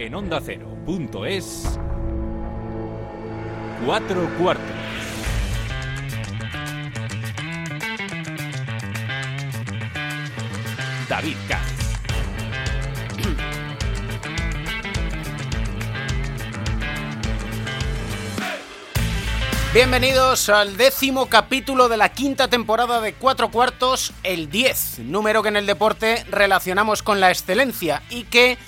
en onda es cuatro cuartos. David Katz. Bienvenidos al décimo capítulo de la quinta temporada de Cuatro Cuartos, el 10, número que en el deporte relacionamos con la excelencia y que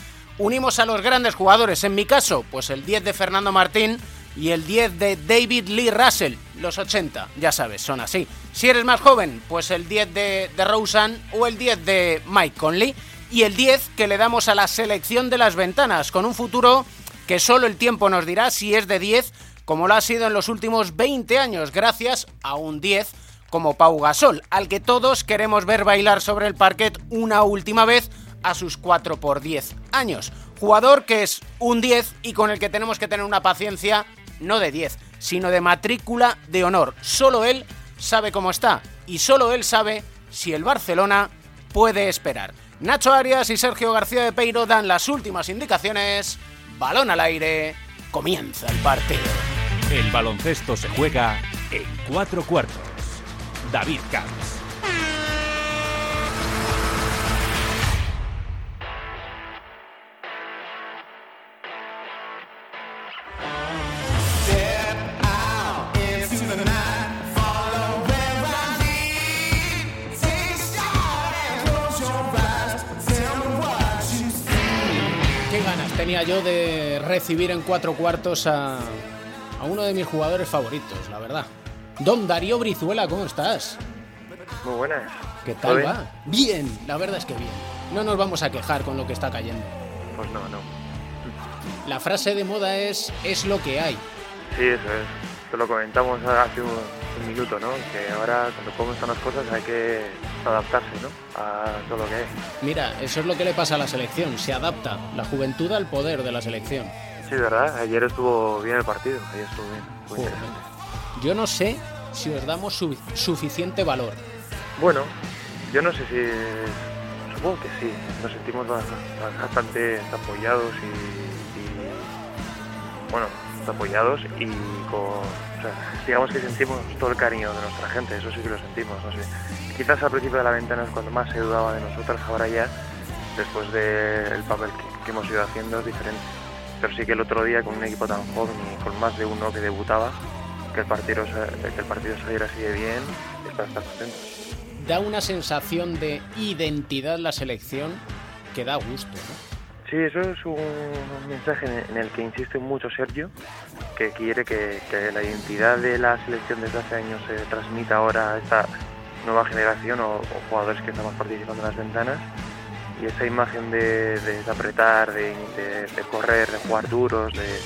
unimos a los grandes jugadores. En mi caso, pues el 10 de Fernando Martín y el 10 de David Lee Russell, los 80, ya sabes, son así. Si eres más joven, pues el 10 de, de Rosen o el 10 de Mike Conley y el 10 que le damos a la selección de las ventanas, con un futuro que solo el tiempo nos dirá si es de 10 como lo ha sido en los últimos 20 años, gracias a un 10 como Pau Gasol, al que todos queremos ver bailar sobre el parquet una última vez a sus 4 por 10 años. Jugador que es un 10 y con el que tenemos que tener una paciencia no de 10, sino de matrícula de honor. Solo él sabe cómo está y solo él sabe si el Barcelona puede esperar. Nacho Arias y Sergio García de Peiro dan las últimas indicaciones. Balón al aire. Comienza el partido. El baloncesto se juega en cuatro cuartos. David Camps. Tenía yo de recibir en cuatro cuartos a, a uno de mis jugadores favoritos, la verdad. Don Darío Brizuela, ¿cómo estás? Muy buenas. ¿Qué tal va? Bien, la verdad es que bien. No nos vamos a quejar con lo que está cayendo. Pues no, no. La frase de moda es es lo que hay. Sí, eso es. Te lo comentamos hace un, un minuto, ¿no? Que ahora cuando cómo están las cosas hay que adaptarse, ¿no? A todo lo que es. Mira, eso es lo que le pasa a la selección. Se adapta la juventud al poder de la selección. Sí, verdad. Ayer estuvo bien el partido. Ayer estuvo bien. Muy Joder. interesante. Yo no sé si os damos su- suficiente valor. Bueno, yo no sé si... Supongo que sí. Nos sentimos ba- bastante apoyados y... y, bueno, apoyados y con... Digamos que sentimos todo el cariño de nuestra gente. Eso sí que lo sentimos, no sé. Quizás al principio de la ventana es cuando más se dudaba de nosotros. Ahora ya, después del papel que, hemos ido haciendo, es diferente. Pero sí que el otro día con un equipo tan joven y con más de uno que debutaba, que el partido, que el partido saliera así de bien, está estar contento. Da una sensación de identidad la selección que da gusto. ¿no? Sí, eso es un mensaje en- el que insiste mucho Sergio, que quiere que, la identidad de la selección desde hace años se transmita ahora a esta nueva generación o, jugadores que estamos participando en las ventanas. Y esa imagen de, de apretar, de, correr, de jugar duros, de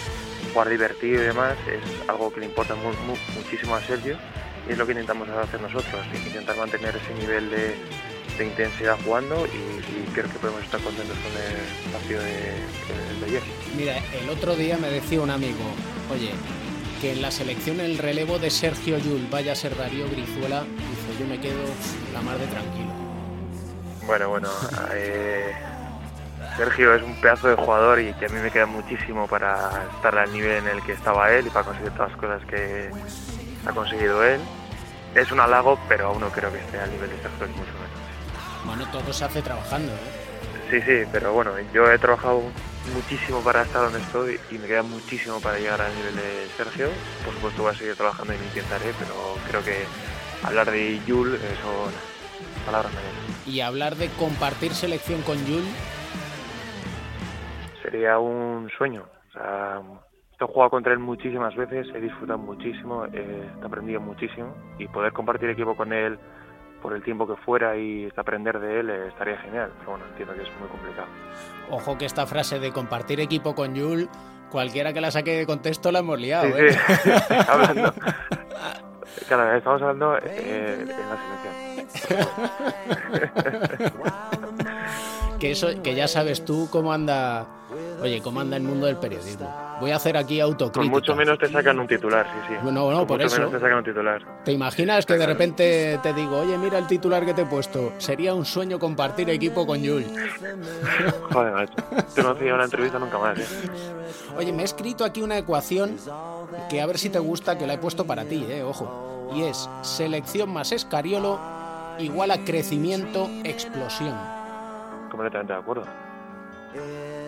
jugar divertido y demás, es algo que le importa mu- mu- muchísimo a Sergio y es lo que intentamos hacer nosotros, intentar mantener ese nivel de, de intensidad jugando y, y creo que podemos estar contentos con el partido de, de ayer. Mira, el otro día me decía un amigo, oye, que en la selección el relevo de Sergio Yul vaya a ser Darío Brizuela, dice, yo me quedo la mar de tranquilo. Bueno, bueno, eh, Sergio es un pedazo de jugador y que a mí me queda muchísimo para estar al nivel en el que estaba él y para conseguir todas las cosas que ha conseguido él. Es un halago, pero aún no creo que esté al nivel de Sergio, mucho menos. Bueno, todo se hace trabajando, ¿eh? Sí, sí, pero bueno, yo he trabajado muchísimo para estar donde estoy y me queda muchísimo para llegar al nivel de Sergio. Por supuesto voy a seguir trabajando y lo intentaré, pero creo que hablar de Yul son palabras mayores. Y hablar de compartir selección con Yul, Sería un sueño. O sea, he jugado contra él muchísimas veces, he disfrutado muchísimo, he aprendido muchísimo y poder compartir equipo con él por el tiempo que fuera y aprender de él eh, estaría genial. Pero bueno, entiendo que es muy complicado. ojo que esta frase de compartir equipo con Yul, cualquiera que la saque de contexto la hemos liado, Sí, ¿eh? sí, hablando. Claro, estamos hablando eh, en la selección. que eso, que ya sabes tú cómo anda Oye, ¿cómo anda el mundo del periodismo? Voy a hacer aquí autocrítica. Con mucho menos te sacan un titular, sí, sí. No, no, Con por mucho eso. menos te sacan un titular. ¿Te imaginas que de repente te digo, oye, mira el titular que te he puesto? Sería un sueño compartir equipo con Jules. Joder, macho. Tú no hacías una entrevista nunca más, ¿eh? Oye, me he escrito aquí una ecuación que a ver si te gusta, que la he puesto para ti, eh, ojo. Y es selección más escariolo igual a crecimiento, explosión. Completamente de acuerdo.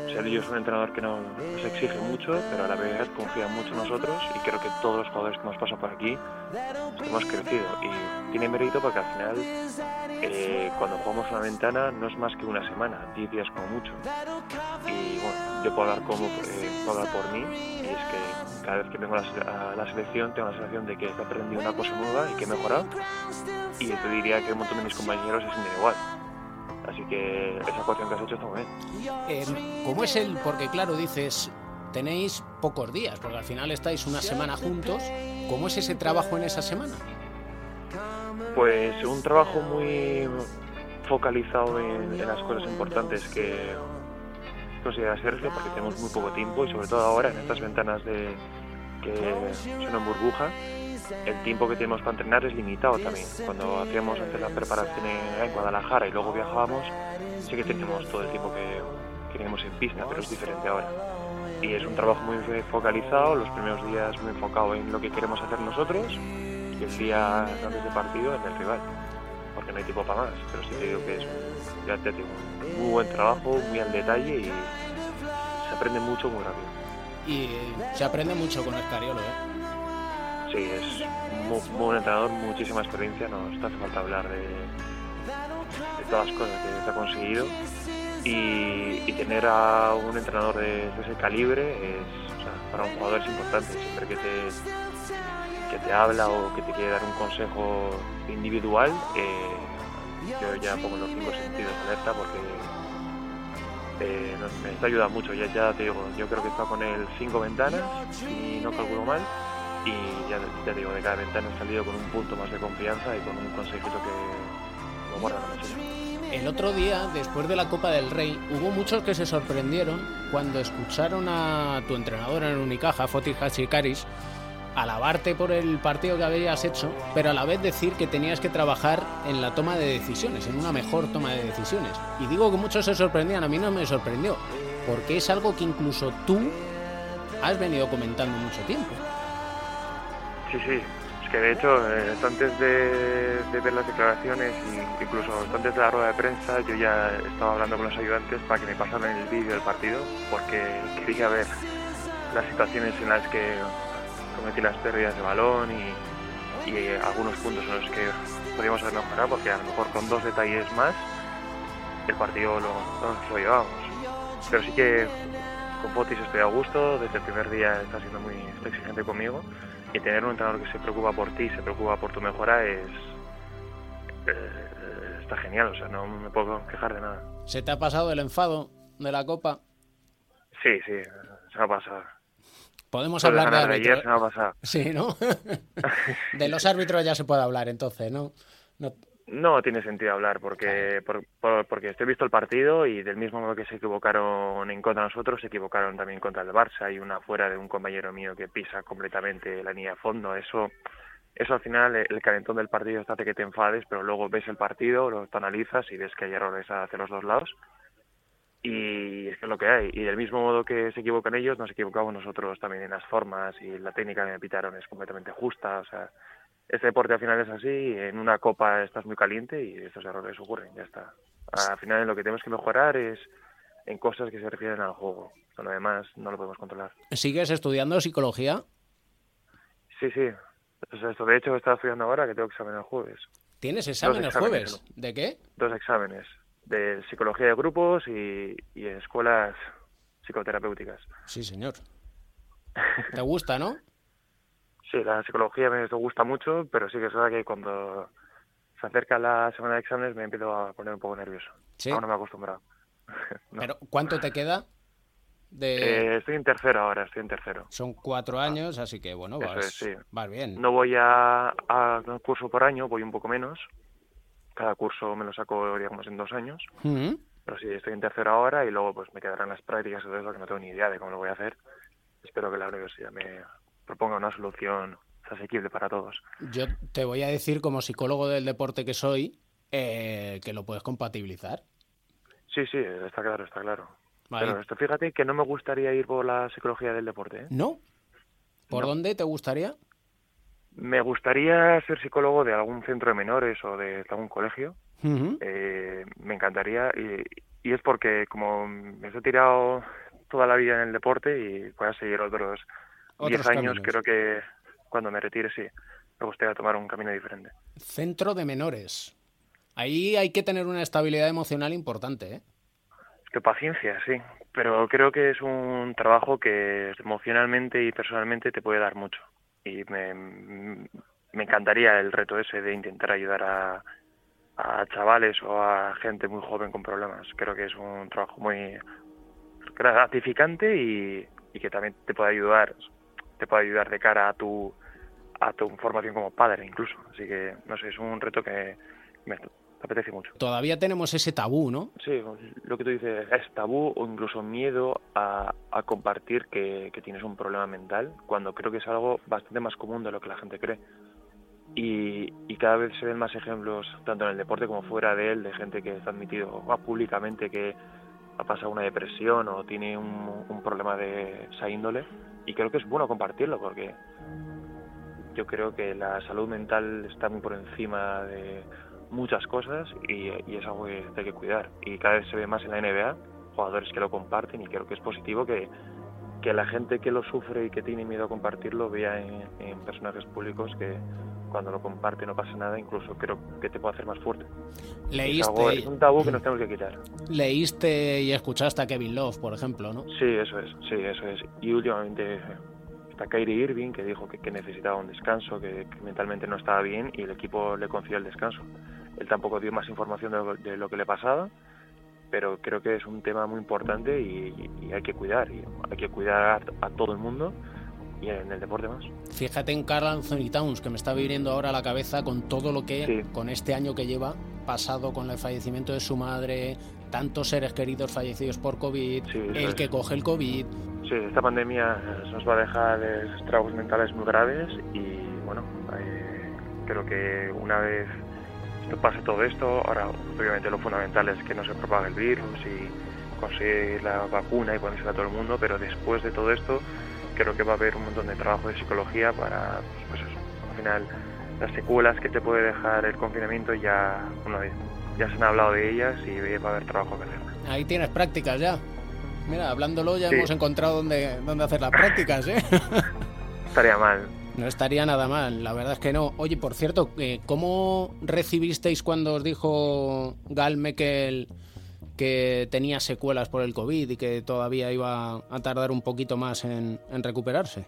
Sergio es un entrenador que no nos exige mucho, pero a la vez confía mucho en nosotros y creo que todos los jugadores que hemos pasado por aquí hemos crecido. Y tiene mérito porque al final, eh, cuando jugamos una ventana, no es más que una semana, 10 días como mucho. Y bueno, yo puedo hablar, como, eh, puedo hablar por mí, y es que cada vez que vengo a la, a la selección tengo la sensación de que he aprendido una cosa nueva y que he mejorado. Y te diría que un montón de mis compañeros sienten igual. Así que esa ecuación que has hecho está muy bien. Eh, ¿Cómo es el...? Porque claro, dices, tenéis pocos días, porque al final estáis una semana juntos. ¿Cómo es ese trabajo en esa semana? Pues un trabajo muy focalizado en, en las cosas importantes que considera Sergio, porque tenemos muy poco tiempo y sobre todo ahora en estas ventanas de que son en burbuja, el tiempo que tenemos para entrenar es limitado también. Cuando hacíamos antes la preparación en, Guadalajara y luego viajábamos, sí que teníamos todo el tiempo que queríamos en pista, pero es diferente ahora. Y es un trabajo muy focalizado, los primeros días muy enfocado en lo que queremos hacer nosotros y el día antes de partido en el rival, porque no hay tiempo para más, pero sí te digo que es ya te digo, un muy buen trabajo, muy al detalle y se aprende mucho muy rápido. Y se aprende mucho con Escariolo, ¿eh? Sí, es muy, buen entrenador, muchísima experiencia, no te hace falta hablar de, todas las cosas que se ha conseguido y, tener a un entrenador de, ese calibre es, o sea, para un jugador es importante, siempre que te, que te habla o que te quiere dar un consejo individual, eh, yo ya pongo los cinco sentidos alerta porque eh, nos- me está ayudando mucho. Ya, ya te digo, yo creo que estado con él cinco ventanas, si no calculo mal, y ya, ya digo, de cada ventana he salido con un punto más de confianza y con un consejito que mochila. El otro día, después de la Copa del Rey, hubo muchos que se sorprendieron cuando escucharon a tu entrenador en Unicaja, Fotis Hachikaris, alabarte por el partido que habías hecho, pero a la vez decir que tenías que trabajar en la toma de decisiones, en una mejor toma de decisiones. Y digo que muchos se sorprendían, a mí no me sorprendió, porque es algo que incluso tú has venido comentando mucho tiempo. Sí, sí. Es que de hecho, eh, antes de, ver las declaraciones incluso antes de la rueda de prensa, yo ya estaba hablando con los ayudantes para que me pasaran el vídeo del partido, porque quería ver las situaciones en las que cometí las pérdidas de balón y, algunos puntos en los que podíamos haber mejorado, porque a lo mejor con dos detalles más el partido lo, lo, lo llevábamos. Pero sí que con Potis estoy a gusto, desde el primer día está siendo muy exigente conmigo y tener un entrenador que se preocupa por ti, se preocupa por tu mejora es eh, está genial, o sea, no me puedo quejar de nada. ¿Se te ha pasado el enfado de la Copa? Sí, sí, se me ha pasado. Podemos hablar de ganar árbitros. ayer se me ha pasado. Sí, ¿no? de los árbitros ya se puede hablar entonces, ¿no? no No tiene sentido hablar porque por, por- porque estoy visto el partido y del mismo modo que se equivocaron en contra de nosotros, se equivocaron también contra el Barça. Hay una fuera de un compañero mío que pisa completamente la línea de fondo. Eso, eso al final, el calentón del partido hace que te enfades, pero luego ves el partido, lo analizas y ves que hay errores hacia los dos lados. Y es que es lo que hay. Y del mismo modo que se equivocan ellos, nos equivocamos nosotros también en las formas y la técnica que me pitaron es completamente justa. O sea, este deporte al final es así, en una copa estás muy caliente y estos errores ocurren, ya está. Al final lo que tenemos que mejorar es en cosas que se refieren al juego. Lo demás no lo podemos controlar. ¿Sigues estudiando psicología? Sí, sí. O sea, esto de hecho estaba estudiando ahora que tengo examen el jueves. ¿Tienes examen el jueves? ¿De qué? Dos exámenes de psicología de grupos y, y escuelas psicoterapéuticas. Sí, señor. ¿Te gusta, no? Sí, la psicología me gusta mucho, pero sí que es verdad que cuando se acerca la semana de exámenes me empiezo a poner un poco nervioso. Sí. Aún no me he acostumbrado. No. Pero ¿cuánto te queda? De... Eh, estoy en tercero ahora, estoy en tercero. Son cuatro años, así que bueno, vas, es, sí. vas bien. No voy a, a un curso por año, voy un poco menos. Cada curso me lo saco, digamos, en dos años. Pero sí, estoy en tercera hora y luego pues me quedarán las prácticas y todo eso que no tengo ni idea de cómo lo voy a hacer. Espero que la universidad me proponga una solución asequible para todos. Yo te voy a decir como psicólogo del deporte que soy eh, que lo puedes compatibilizar. Sí, sí, está claro, está claro. Pero esto, fíjate que no me gustaría ir por la psicología del deporte. ¿eh? ¿No? ¿Por dónde te gustaría? Me gustaría ser psicólogo de algún centro de menores o de algún colegio. eh, me encantaría y, y, es porque como me he tirado toda la vida en el deporte y voy a seguir otros 10 años, creo que cuando me retire sí, me gustaría tomar un camino diferente. Centro de menores. Ahí hay que tener una estabilidad emocional importante, ¿eh? Que paciencia, sí. Pero creo que es un trabajo que emocionalmente y personalmente te puede dar mucho. Y me, me encantaría el reto ese de intentar ayudar a, a chavales o a gente muy joven con problemas. Creo que es un trabajo muy gratificante y, y que también te puede ayudar, te puede ayudar de cara a tu a tu formación como padre incluso. Así que, no sé, es un reto que me, apetece mucho. Todavía tenemos ese tabú, ¿no? Sí, lo que tú dices es tabú o incluso miedo a, a compartir que, que, tienes un problema mental, cuando creo que es algo bastante más común de lo que la gente cree. Y, y cada vez se ven más ejemplos, tanto en el deporte como fuera de él, de gente que está admitido públicamente que ha pasado una depresión o tiene un, un problema de esa índole. Y creo que es bueno compartirlo porque yo creo que la salud mental está muy por encima de muchas cosas y, y, es algo que hay que cuidar. Y cada vez se ve más en la NBA, jugadores que lo comparten y creo que es positivo que, que la gente que lo sufre y que tiene miedo a compartirlo vea en, en personajes públicos que cuando lo comparte no pasa nada, incluso creo que te puede hacer más fuerte. Leíste, es, algo, es un tabú que nos tenemos que quitar. Leíste y escuchaste a Kevin Love, por ejemplo, ¿no? Sí, eso es, sí, eso es. Y últimamente está Kyrie Irving, que dijo que, que necesitaba un descanso, que, que, mentalmente no estaba bien y el equipo le concedió el descanso. Él tampoco dio más información de lo, de lo que le pasaba, pero creo que es un tema muy importante y, y hay que cuidar, y hay que cuidar a, a, todo el mundo y en el deporte más. Fíjate en Carl Anthony Towns, que me está viniendo ahora a la cabeza con todo lo que, sí. con este año que lleva pasado con el fallecimiento de su madre, tantos seres queridos fallecidos por COVID, sí, el es. que coge el COVID, Sí, esta pandemia nos va a dejar estragos mentales muy graves y bueno, eh, creo que una vez pase todo esto, ahora obviamente lo fundamental es que no se propague el virus y conseguir la vacuna y ponerse a todo el mundo, pero después de todo esto creo que va a haber un montón de trabajo de psicología para, pues, eso, al final las secuelas que te puede dejar el confinamiento ya, bueno, ya se han hablado de ellas y va a haber trabajo que hacer. Ahí tienes prácticas ya. Mira, hablándolo ya sí. hemos encontrado dónde, dónde hacer las prácticas, ¿eh? Estaría mal. No estaría nada mal, la verdad es que no. Oye, por cierto, eh, ¿cómo recibisteis cuando os dijo Gal Mekel que tenía secuelas por el COVID y que todavía iba a tardar un poquito más en, recuperarse?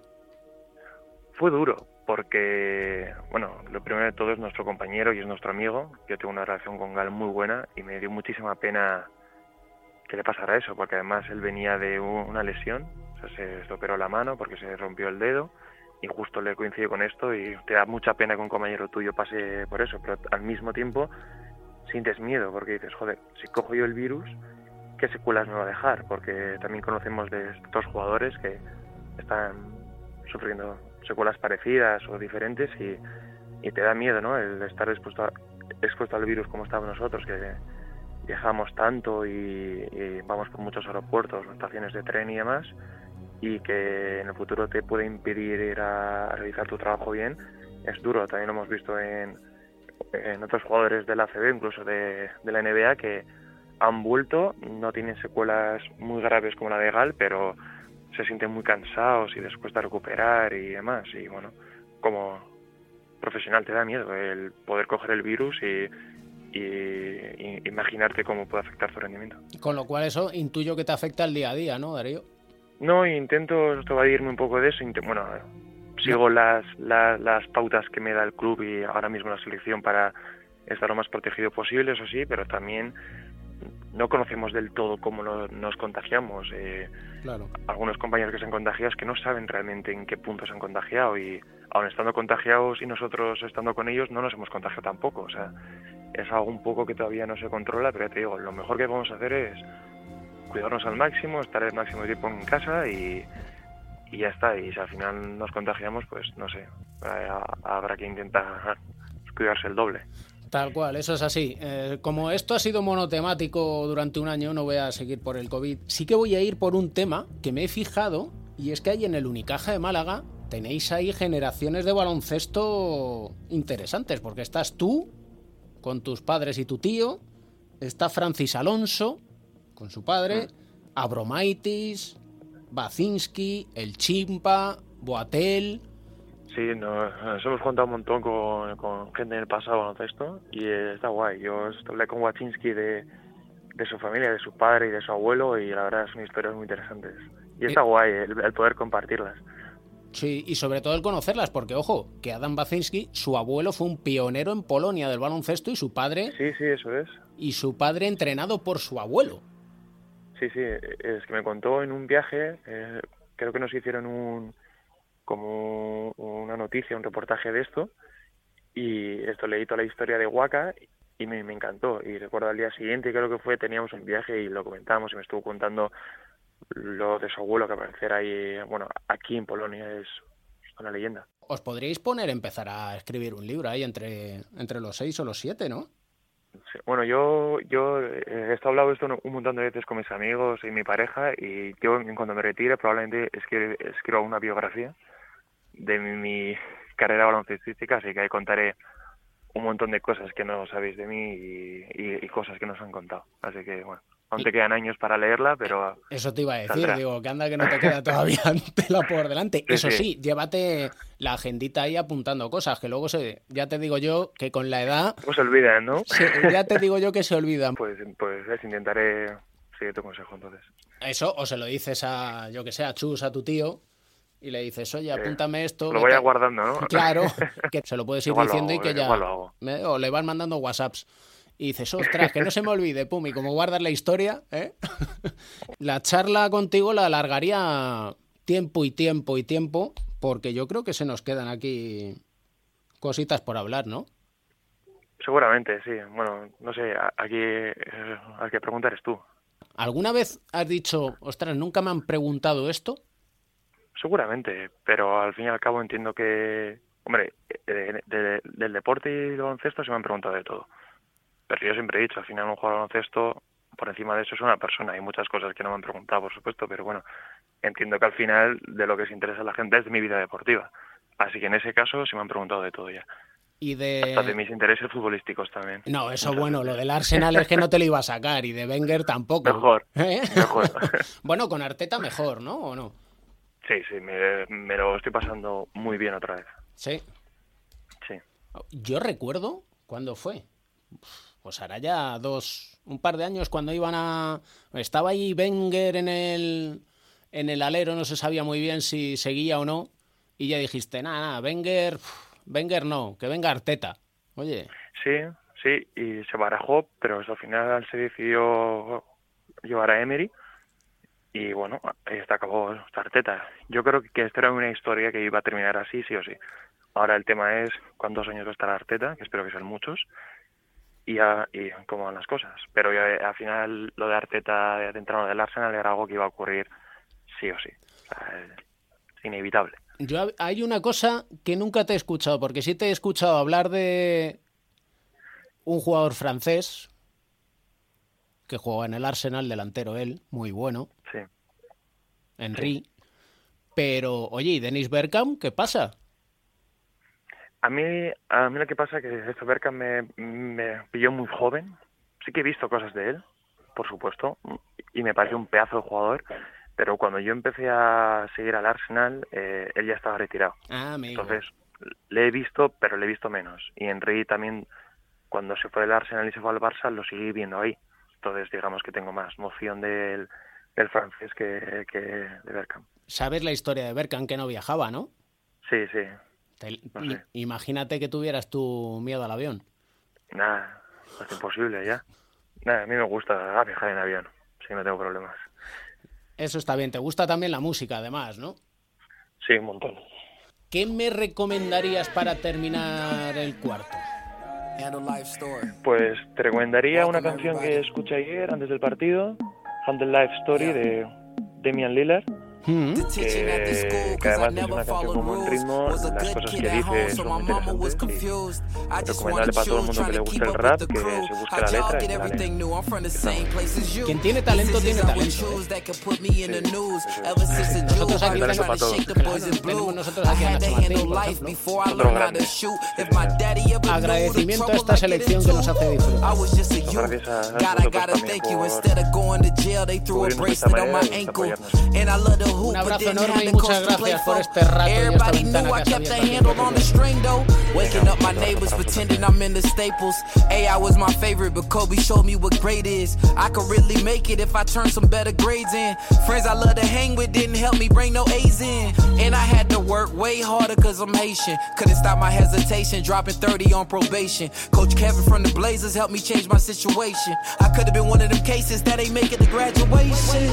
Fue duro, porque, bueno, lo primero de todo es nuestro compañero y es nuestro amigo. Yo tengo una relación con Gal muy buena y me dio muchísima pena que le pasara eso, porque además él venía de una lesión, o sea, se operó la mano porque se rompió el dedo y justo le coincide con esto y te da mucha pena que un compañero tuyo pase por eso, pero al mismo tiempo sientes miedo porque dices, joder, si cojo yo el virus, ¿qué secuelas me va a dejar? Porque también conocemos de estos jugadores que están sufriendo secuelas parecidas o diferentes y, y te da miedo, ¿no? El estar expuesto, a, expuesto al virus como estamos nosotros, que viajamos tanto y, y, vamos por muchos aeropuertos, estaciones de tren y demás, y que en el futuro te puede impedir ir a, realizar tu trabajo bien, es duro. También lo hemos visto en, en otros jugadores de la ACB, incluso de, de, la NBA, que han vuelto, no tienen secuelas muy graves como la de Gal, pero se sienten muy cansados y les cuesta recuperar y demás. Y bueno, como profesional te da miedo el poder coger el virus y y, y, imaginarte cómo puede afectar tu rendimiento. Con lo cual eso intuyo que te afecta el día a día, ¿no, Darío? No, intento evadirme un poco de eso. Bueno, sigo las, las, las pautas que me da el club y ahora mismo la selección para estar lo más protegido posible, eso sí, pero también no conocemos del todo cómo nos contagiamos. Eh, claro. Algunos compañeros que se han contagiado es que no saben realmente en qué punto se han contagiado y aun estando contagiados y nosotros estando con ellos no nos hemos contagiado tampoco. O sea, es algo un poco que todavía no se controla, pero ya te digo, lo mejor que podemos hacer es cuidarnos al máximo, estar el máximo tiempo en casa y, y ya está. Y si al final nos contagiamos, pues no sé, habrá que intentar cuidarse el doble. Tal cual, eso es así. Eh, como esto ha sido monotemático durante un año, no voy a seguir por el COVID. Sí que voy a ir por un tema que me he fijado, y es que hay en el Unicaja de Málaga tenéis ahí generaciones de baloncesto interesantes, porque estás tú con tus padres y tu tío, está Francis Alonso con su padre, mm. Abromaitis, Bacinski, El Chimpa, Boatel, Sí, nos, hemos contado un montón con, con gente en el pasado esto y está guay. Yo hablé con Wachinski de, de su familia, de su padre y de su abuelo y la verdad son historias muy interesantes. Y está guay el, poder compartirlas. Sí, y sobre todo el conocerlas, porque ojo, que Adam Bacinski, su abuelo fue un pionero en Polonia del baloncesto y su padre... Sí, sí, eso es. Y su padre entrenado por su abuelo. Sí, sí, es que me contó en un viaje, eh, creo que nos hicieron un como una noticia, un reportaje de esto, y esto leí toda la historia de Huaca y me, encantó. Y recuerdo al día siguiente, creo que fue, teníamos un viaje y lo comentamos y me estuvo contando lo de su abuelo que aparecer ahí, bueno, aquí en Polonia es una leyenda. Os podríais poner, empezar a escribir un libro ahí entre, entre los seis o los siete, ¿no? Bueno, yo, yo eh, he estado hablando esto un montón de veces con mis amigos y mi pareja y yo cuando me retire probablemente escriba una biografía de mi, carrera baloncestística, así que ahí contaré un montón de cosas que no sabéis de mí y, cosas que nos han contado. Así que, bueno, aún te quedan años para leerla, pero... Eso te iba a decir, digo, que anda que no te queda todavía tela por delante. Eso sí. llévate la agendita ahí apuntando cosas, que luego se... Ya te digo yo que con la edad... Pues se olvidan, ¿no? ya te digo yo que se olvidan. Pues, pues intentaré seguir tu consejo entonces. Eso, o se lo dices a, yo que sé, a Chus, a tu tío, y le dices, oye, apúntame esto. Lo voy guardando, ¿no? Claro, que se lo puedes ir diciendo y que ya. o le van mandando WhatsApps. Y dices, ostras, que no se me olvide, pum, y como guardas la historia, ¿eh? la charla contigo la alargaría tiempo y tiempo y tiempo, porque yo creo que se nos quedan aquí cositas por hablar, ¿no? Seguramente, sí. Bueno, no sé, aquí eh, al que preguntar es tú. ¿Alguna vez has dicho, ostras, nunca me han preguntado esto? Seguramente, pero al fin y al cabo entiendo que, hombre, del deporte y del baloncesto se me han preguntado de todo. Pero yo siempre he dicho, al final un jugador baloncesto, por encima de eso es una persona. Hay muchas cosas que no me han preguntado, por supuesto, pero bueno, entiendo que al final de lo que se interesa a la gente es de mi vida deportiva. Así que en ese caso se me han preguntado de todo ya. Y de... Hasta de mis intereses futbolísticos también. No, eso bueno, lo del Arsenal es que no te lo iba a sacar y de Wenger tampoco. Mejor, ¿Eh? mejor. bueno, con Arteta mejor, ¿no? ¿O no? Sí, sí, me, lo estoy pasando muy bien otra vez. Sí. Sí. Yo recuerdo cuándo fue. Pues hará ya dos, un par de años cuando iban a. Estaba ahí Wenger en el, en el alero, no se sabía muy bien si seguía o no. Y ya dijiste, nada, nada, Wenger, Wenger no, que venga Arteta. Oye. Sí, sí, y se barajó, pero al final se decidió llevar a Emery y bueno, ahí está acabó Arteta. Yo creo que esta era una historia que iba a terminar así, sí o sí. Ahora el tema es cuántos años va a estar Arteta, que espero que sean muchos, y, y cómo van las cosas. Pero al final lo de Arteta de entrenador del Arsenal era algo que iba a ocurrir sí o sí. es inevitable. Yo hay una cosa que nunca te he escuchado, porque sí te he escuchado hablar de un jugador francés, que juega en el Arsenal, delantero él, muy bueno. Sí. Henry. Pero, oye, ¿y Dennis Bergkamp qué pasa? A mí, a mí lo que pasa es que este Bergkamp me, me pilló muy joven. Sí que he visto cosas de él, por supuesto, y me pareció un pedazo de jugador. Pero cuando yo empecé a seguir al Arsenal, eh, él ya estaba retirado. Ah, Entonces, le he visto, pero le he visto menos. Y Henry también, cuando se fue del Arsenal y se fue al Barça, lo seguí viendo ahí. Entonces, digamos que tengo más noción del, francés que, de Berkham. ¿Sabes la historia de Berkham que no viajaba, no? Sí, sí. Imagínate que tuvieras tu miedo al avión. Nada, es imposible ya. Nada, a mí me gusta viajar en avión, sí, no tengo problemas. Eso está bien. ¿Te gusta también la música, además, no? Sí, un montón. ¿Qué me recomendarías para terminar el cuarto? Pues te recomendaría una canción que escuché ayer antes del partido, Handle Life Story de Damian Lillard Mm. que, que además es una canción con buen ritmo, las cosas que dice son muy interesantes y recomendable para todo el mundo que le guste el rap, que se busque la letra y la lea. Quien tiene talento, tiene talento. ¿eh? Nosotros aquí Talento para todos. tenemos nosotros aquí a Nacho Martín, por ejemplo. Agradecimiento a esta selección que nos hace disfrutar. Gracias a, a vosotros también por cubrirnos de esta manera y apoyarnos. Un abrazo enorme y muchas gracias por este rato y esta ventana que has abierto aquí. Waking up my neighbors pretending I'm in the staples. AI was my favorite, but Kobe showed me what great is. I could really make it if I turn some better grades in. Friends I love to hang with didn't help me bring no A's in. And I had to work way harder cause I'm Haitian. Couldn't stop my hesitation, dropping 30 on probation. Coach Kevin from the Blazers helped me change my situation. I could have been one of them cases that ain't make it to graduation.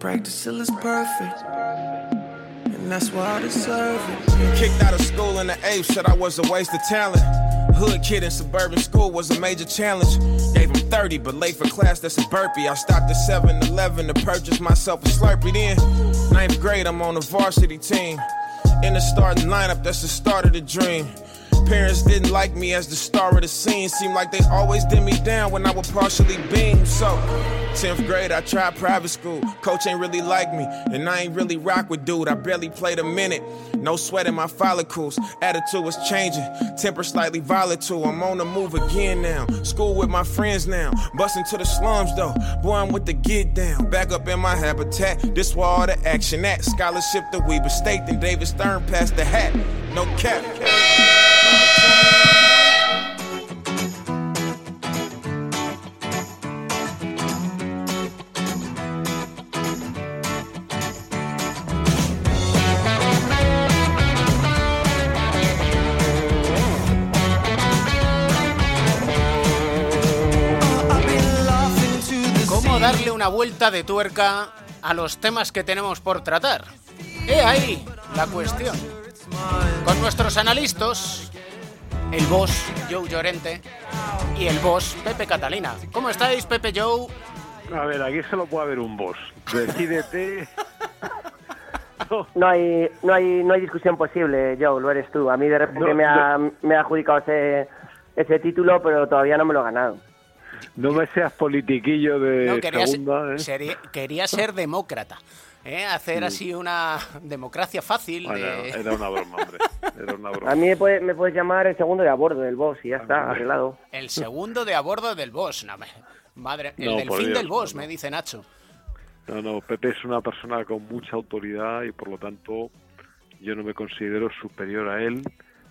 Practice till it's perfect. And that's why I deserve it. Kicked out of school in the eighth, said I was a waste of talent. Hood kid in suburban school was a major challenge. Gave him 30, but late for class, that's a burpee. I stopped at 7 Eleven to purchase myself a Slurpee. Then, ninth grade, I'm on the varsity team. In the starting lineup, that's the start of the dream. Parents didn't like me as the star of the scene. Seemed like they always did me down when I would partially beam. So, 10th grade, I tried private school. Coach ain't really like me, and I ain't really rock with dude. I barely played a minute. No sweat in my follicles. Attitude was changing. Temper slightly volatile. I'm on the move again now. School with my friends now. Busting to the slums though. Boy, I'm with the get down. Back up in my habitat. This where all the action at. Scholarship to Weber State. Then David Stern passed the hat. No cap. Una vuelta de tuerca a los temas que tenemos por tratar? He ahí la cuestión. Con nuestros analistas, el boss Joe Llorente y el boss Pepe Catalina. ¿Cómo estáis, Pepe Joe? A ver, aquí solo puede haber un boss. Decídete. No hay, no hay, no hay discusión posible, Joe, lo eres tú. A mí de repente No, me, ha, me ha adjudicado ese, ese título, pero todavía no me lo he ganado. No me seas politiquillo de No, quería, ser, segunda, ¿eh? sería- quería ser demócrata. ¿eh? Hacer así una democracia fácil. Bueno, de- era una broma, hombre. Era una broma. A mí me, puede- me puedes llamar el segundo de a bordo del boss y ya está, arreglado. El segundo de a bordo del boss. No, madre, el No, del por fin Dios, del boss, no, me dice Nacho. No, no, Pepe es una persona con mucha autoridad y por lo tanto yo no me considero superior a él.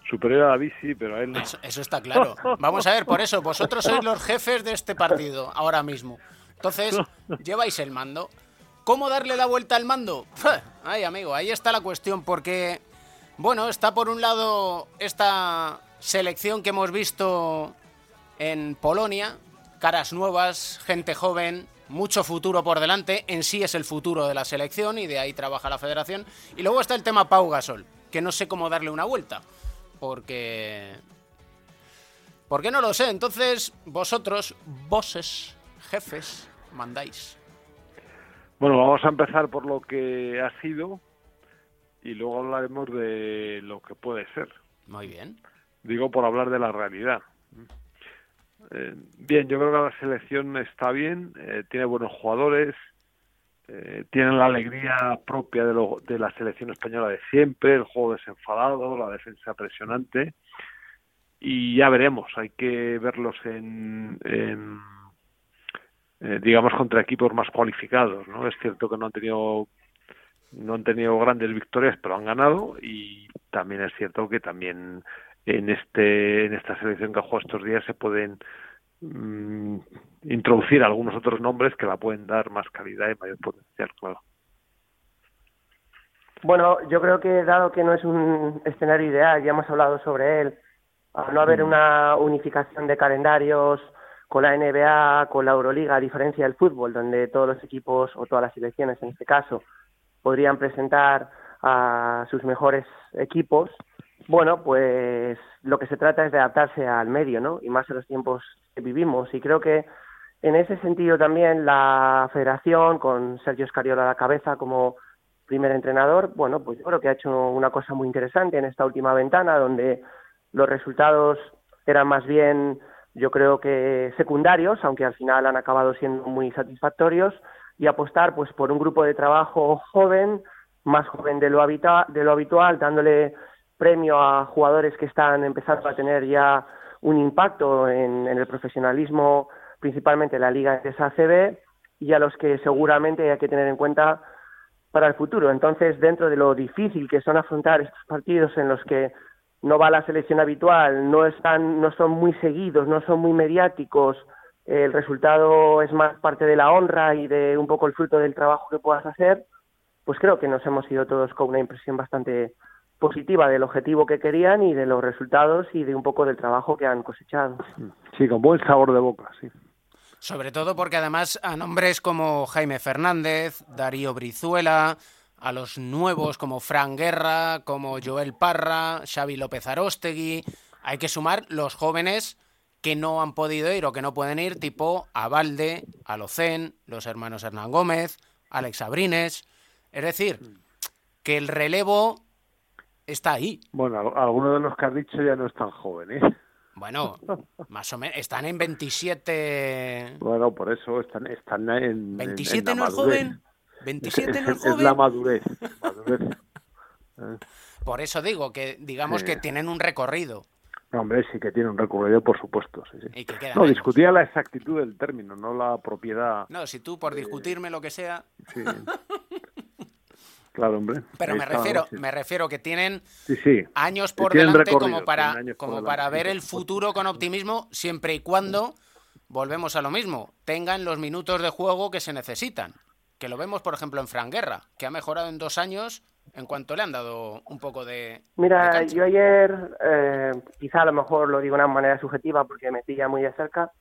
Superior a David sí, pero a él no. Eso, eso está claro. Vamos a ver, por eso, vosotros sois los jefes de este partido ahora mismo. Entonces, lleváis el mando. ¿Cómo darle la vuelta al mando? Ay, amigo, ahí está la cuestión, porque, bueno, está por un lado esta selección que hemos visto en Polonia, caras nuevas, gente joven, mucho futuro por delante, en sí es el futuro de la selección y de ahí trabaja la federación. Y luego está el tema Pau Gasol, que no sé cómo darle una vuelta, porque... Porque no lo sé, entonces vosotros, bosses, jefes, mandáis. Bueno, vamos a empezar por lo que ha sido y luego hablaremos de lo que puede ser. Muy bien. Digo por hablar de la realidad. Eh, bien, yo creo que la selección está bien, eh, tiene buenos jugadores, eh, tienen la alegría propia de, lo- de la selección española de siempre, el juego desenfadado, la defensa presionante y ya veremos, hay que verlos en, en, eh, digamos contra equipos más cualificados, ¿no? Es cierto que no han tenido no han tenido grandes victorias, pero han ganado y también es cierto que también en este en esta selección que ha jugado estos días se pueden mm, introducir algunos otros nombres que la pueden dar más calidad y mayor potencial, claro. Bueno, yo creo que dado que no es un escenario ideal, ya hemos hablado sobre él, al no haber una unificación de calendarios con la NBA, con la Euroliga, a diferencia del fútbol, donde todos los equipos o todas las selecciones en este caso, podrían presentar a sus mejores equipos, bueno, pues lo que se trata es de adaptarse al medio, ¿no? Y más en los tiempos que vivimos. Y creo que en ese sentido también la federación, con Sergio Escariola a la cabeza como primer entrenador, bueno, pues yo creo que ha hecho una cosa muy interesante en esta última ventana, donde los resultados eran más bien, yo creo que secundarios, aunque al final han acabado siendo muy satisfactorios, y apostar pues por un grupo de trabajo joven, más joven de lo, habitual, de lo habitual, dándole premio a jugadores que están empezando a tener ya un impacto en, el profesionalismo, principalmente en la Liga de ACB, y a los que seguramente hay que tener en cuenta para el futuro. Entonces, dentro de lo difícil que son afrontar estos partidos en los que no va la selección habitual, no están, no son muy seguidos, no son muy mediáticos, el resultado es más parte de la honra y de un poco el fruto del trabajo que puedas hacer, pues creo que nos hemos ido todos con una impresión bastante positiva del objetivo que querían y de los resultados y de un poco del trabajo que han cosechado. Sí, con buen sabor de boca, sí. Sobre todo porque además a nombres como Jaime Fernández, Darío Brizuela, a los nuevos como Fran Guerra, como Joel Parra, Xavi López Arostegui, hay que sumar los jóvenes que no han podido ir o que no pueden ir, tipo Avalde, Alocén, los hermanos Hernán Gómez, Alex Abrines. Es decir, que el relevo está ahí. Bueno, algunos de los que has dicho ya no están jóvenes. ¿eh? Bueno, más o menos, están en 27. Bueno, por eso están, están en. ¿27 no es joven? ¿27 no es joven? Es la madurez. Por eso digo que, digamos que tienen un recorrido. No, hombre, sí que tiene un recorrido, por supuesto. no, discutía la exactitud del término, no la propiedad. No, si tú por discutirme lo que sea. Sí. Claro, hombre. Pero me refiero, me refiero que tienen años por delante como para, como para ver el futuro con optimismo, siempre y cuando, volvemos a lo mismo, tengan los minutos de juego que se necesitan. Que lo vemos, por ejemplo, en Fran Guerra, que ha mejorado en dos años en cuanto le han dado un poco de. Mira, yo ayer, eh, quizá a lo mejor lo digo de una manera subjetiva porque me pilla muy de cerca,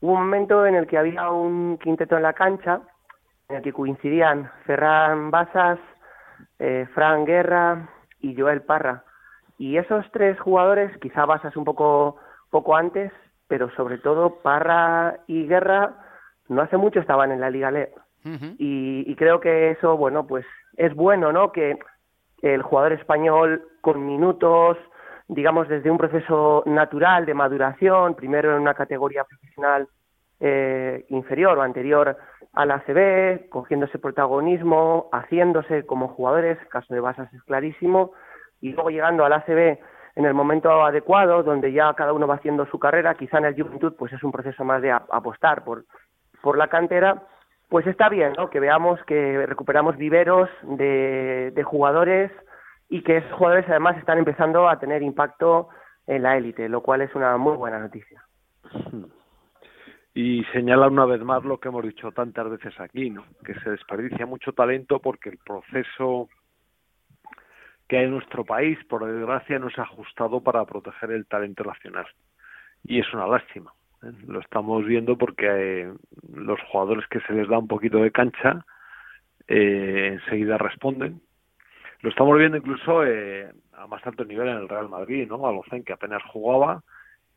hubo un momento en el que había un quinteto en la cancha en el que coincidían Ferran Basas, eh, Fran Guerra y Joel Parra. Y esos tres jugadores, quizá Basas un poco, poco antes, pero sobre todo Parra y Guerra, no hace mucho estaban en la Liga Le. y, creo que eso, bueno, pues es bueno, ¿no? Que el jugador español con minutos, digamos, desde un proceso natural de maduración, primero en una categoría profesional eh, inferior o anterior a la ACB, cogiéndose protagonismo, haciéndose como jugadores, el caso de Basas es clarísimo, y luego llegando al ACB en el momento adecuado, donde ya cada uno va haciendo su carrera, quizá en el Juventud pues es un proceso más de apostar por, por la cantera, pues está bien, ¿no? Que veamos que recuperamos viveros de, de jugadores y que esos jugadores además están empezando a tener impacto en la élite, lo cual es una muy buena noticia. Hmm y señala una vez más lo que hemos dicho tantas veces aquí, ¿no? que se desperdicia mucho talento porque el proceso que hay en nuestro país, por desgracia, no ha ajustado para proteger el talento nacional. Y es una lástima. ¿eh? Lo estamos viendo porque eh, los jugadores que se les da un poquito de cancha eh, enseguida responden. Lo estamos viendo incluso a más alto nivel en el Real Madrid, ¿no? A que apenas jugaba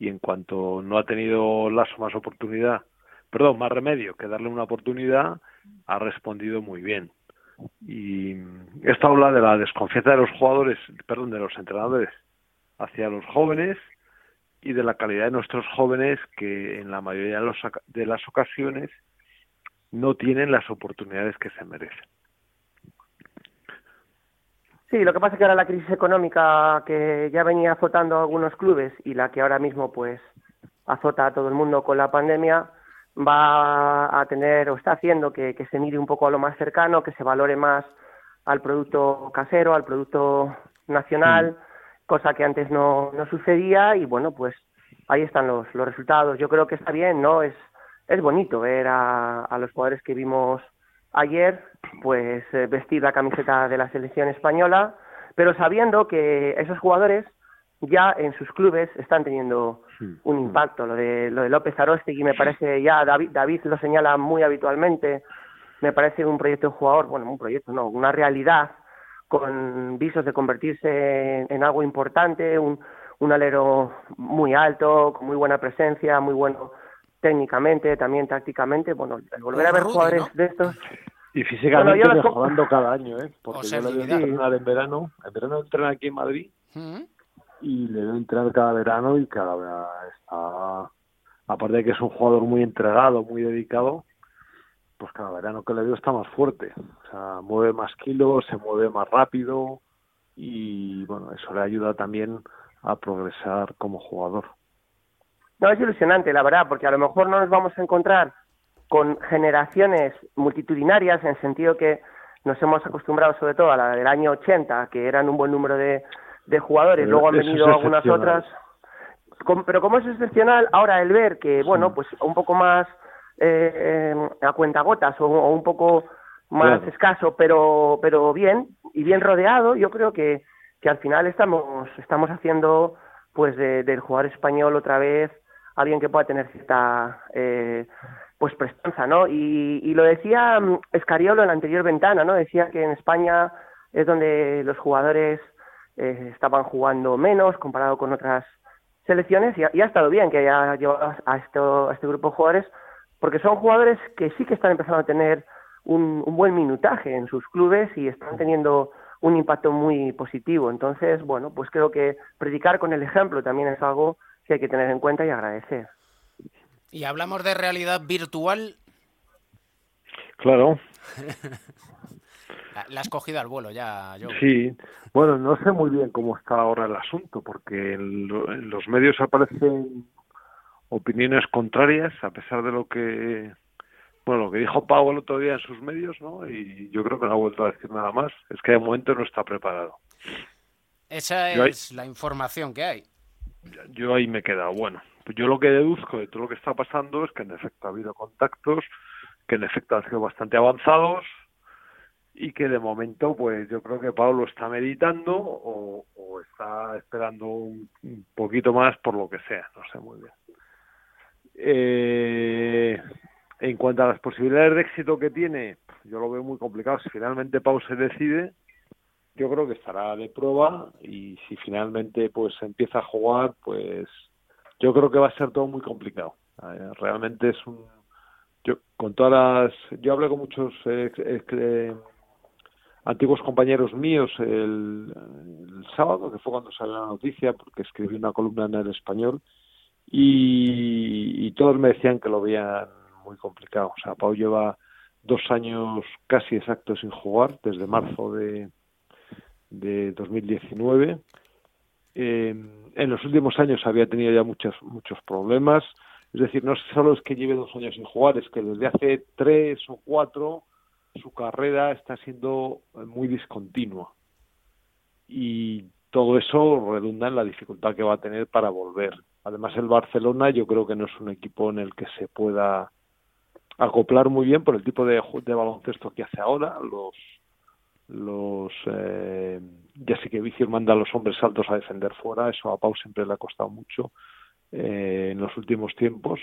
y en cuanto no ha tenido Lasso más oportunidad, perdón, más remedio que darle una oportunidad, ha respondido muy bien. Y esto habla de la desconfianza de los jugadores, perdón, de los entrenadores hacia los jóvenes y de la calidad de nuestros jóvenes que en la mayoría de, los, de las ocasiones no tienen las oportunidades que se merecen. Sí, lo que pasa es que ahora la crisis económica que ya venía azotando a algunos clubes y la que ahora mismo pues azota a todo el mundo con la pandemia va a tener o está haciendo que, se mire un poco a lo más cercano, que se valore más al producto casero, al producto nacional, cosa que antes no, no sucedía y bueno, pues ahí están los, los resultados. Yo creo que está bien, ¿no? Es, es bonito ver a, a los jugadores que vimos ayer pues eh, vestir la camiseta de la selección española, pero sabiendo que esos jugadores ya en sus clubes están teniendo un impacto. Lo de, lo de López Arostegui me parece ya, David, David lo señala muy habitualmente, me parece un proyecto de jugador, bueno, un proyecto, no, una realidad con visos de convertirse en, algo importante, un, un alero muy alto, con muy buena presencia, muy bueno técnicamente, también tácticamente, bueno, volver a ver jugadores de estos y físicamente mejorando cada año, ¿eh? Porque yo le veo entrenar en verano. En verano entrena aquí en Madrid ¿Mm? y le veo entrenar cada verano y cada vez está... Aparte de que es un jugador muy entregado, muy dedicado, pues cada verano que le veo está más fuerte. O sea, mueve más kilos, se mueve más rápido y, bueno, eso le ayuda también a progresar como jugador. No, es ilusionante, la verdad, porque a lo mejor no nos vamos a encontrar con generaciones multitudinarias, en el sentido que nos hemos acostumbrado sobre todo a la del año 80, que eran un buen número de, de jugadores, luego han venido algunas otras. pero como es excepcional, ahora el ver que, bueno, pues un poco más eh, a cuentagotas o, o un poco más escaso, pero, pero bien, y bien rodeado, yo creo que, que al final estamos, estamos haciendo pues del jugador español otra vez alguien que pueda tener cierta eh, pues prestanza, ¿no? Y, y lo decía mm, Escariolo en la anterior ventana, ¿no? Decía que en España es donde los jugadores eh, estaban jugando menos comparado con otras selecciones y ha, estado bien que haya llevado a, esto, a este grupo de jugadores porque son jugadores que sí que están empezando a tener un, un buen minutaje en sus clubes y están teniendo un impacto muy positivo. Entonces, bueno, pues creo que predicar con el ejemplo también es algo que hay que tener en cuenta y agradecer. Y hablamos de realidad virtual. Claro. la, has cogido al vuelo ya, yo. Sí. Bueno, no sé muy bien cómo está ahora el asunto, porque en, los medios aparecen opiniones contrarias, a pesar de lo que bueno, lo que dijo Pau el otro día en sus medios, ¿no? Y yo creo que no ha vuelto a decir nada más. Es que de momento no está preparado. Esa es la información que hay. Yo ahí me he quedado. Bueno, pues yo lo que deduzco de todo lo que está pasando es que en efecto ha habido contactos, que en efecto han sido bastante avanzados y que de momento pues yo creo que Pablo está meditando o, está esperando un, poquito más por lo que sea, no sé muy bien. Eh, en cuanto a las posibilidades de éxito que tiene, yo lo veo muy complicado. Si finalmente Pau se decide, yo creo que estará de prueba y si finalmente pues empieza a jugar, pues yo creo que va a ser todo muy complicado. Eh, realmente es un yo con todas las yo hablé con muchos eh, antiguos compañeros míos el, sábado que fue cuando salió la noticia porque escribí una columna en el español y, todos me decían que lo veían muy complicado. O sea, Pau lleva dos años casi exactos sin jugar desde marzo de de 2019 eh, en los últimos años había tenido ya muchos, muchos problemas. Es decir, no solo es que lleve dos años sin jugar, es que desde hace tres o cuatro su carrera está siendo muy discontinua. Y todo eso redunda en la dificultad que va a tener para volver. Además, el Barcelona yo creo que no es un equipo en el que se pueda acoplar muy bien por el tipo de, de baloncesto que hace ahora. Los los eh, ya sé que manda a los hombres altos a defender fuera, eso a Pau siempre le ha costado mucho eh, en los últimos tiempos.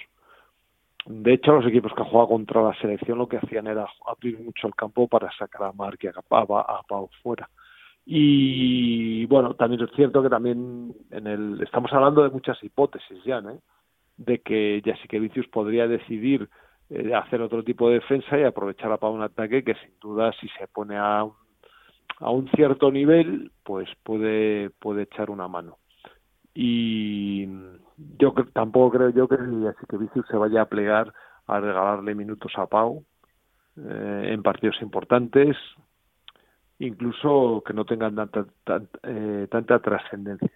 De hecho, los equipos que jugado contra la selección lo que hacían era abrir mucho el campo para sacar a Marc y a, a, Pau fuera. Y bueno, también es cierto que también en el estamos hablando de muchas hipótesis ya, ¿no? de que que Vicius podría decidir eh, hacer otro tipo de defensa y aprovechar a Pau un ataque que sin duda si se pone a un a un cierto nivel, pues puede, puede echar una mano. Y yo tampoco creo yo que así que Vicius se vaya a plegar a regalarle minutos a Pau eh, en partidos importantes, incluso que no tengan tanta, eh, tanta trascendencia.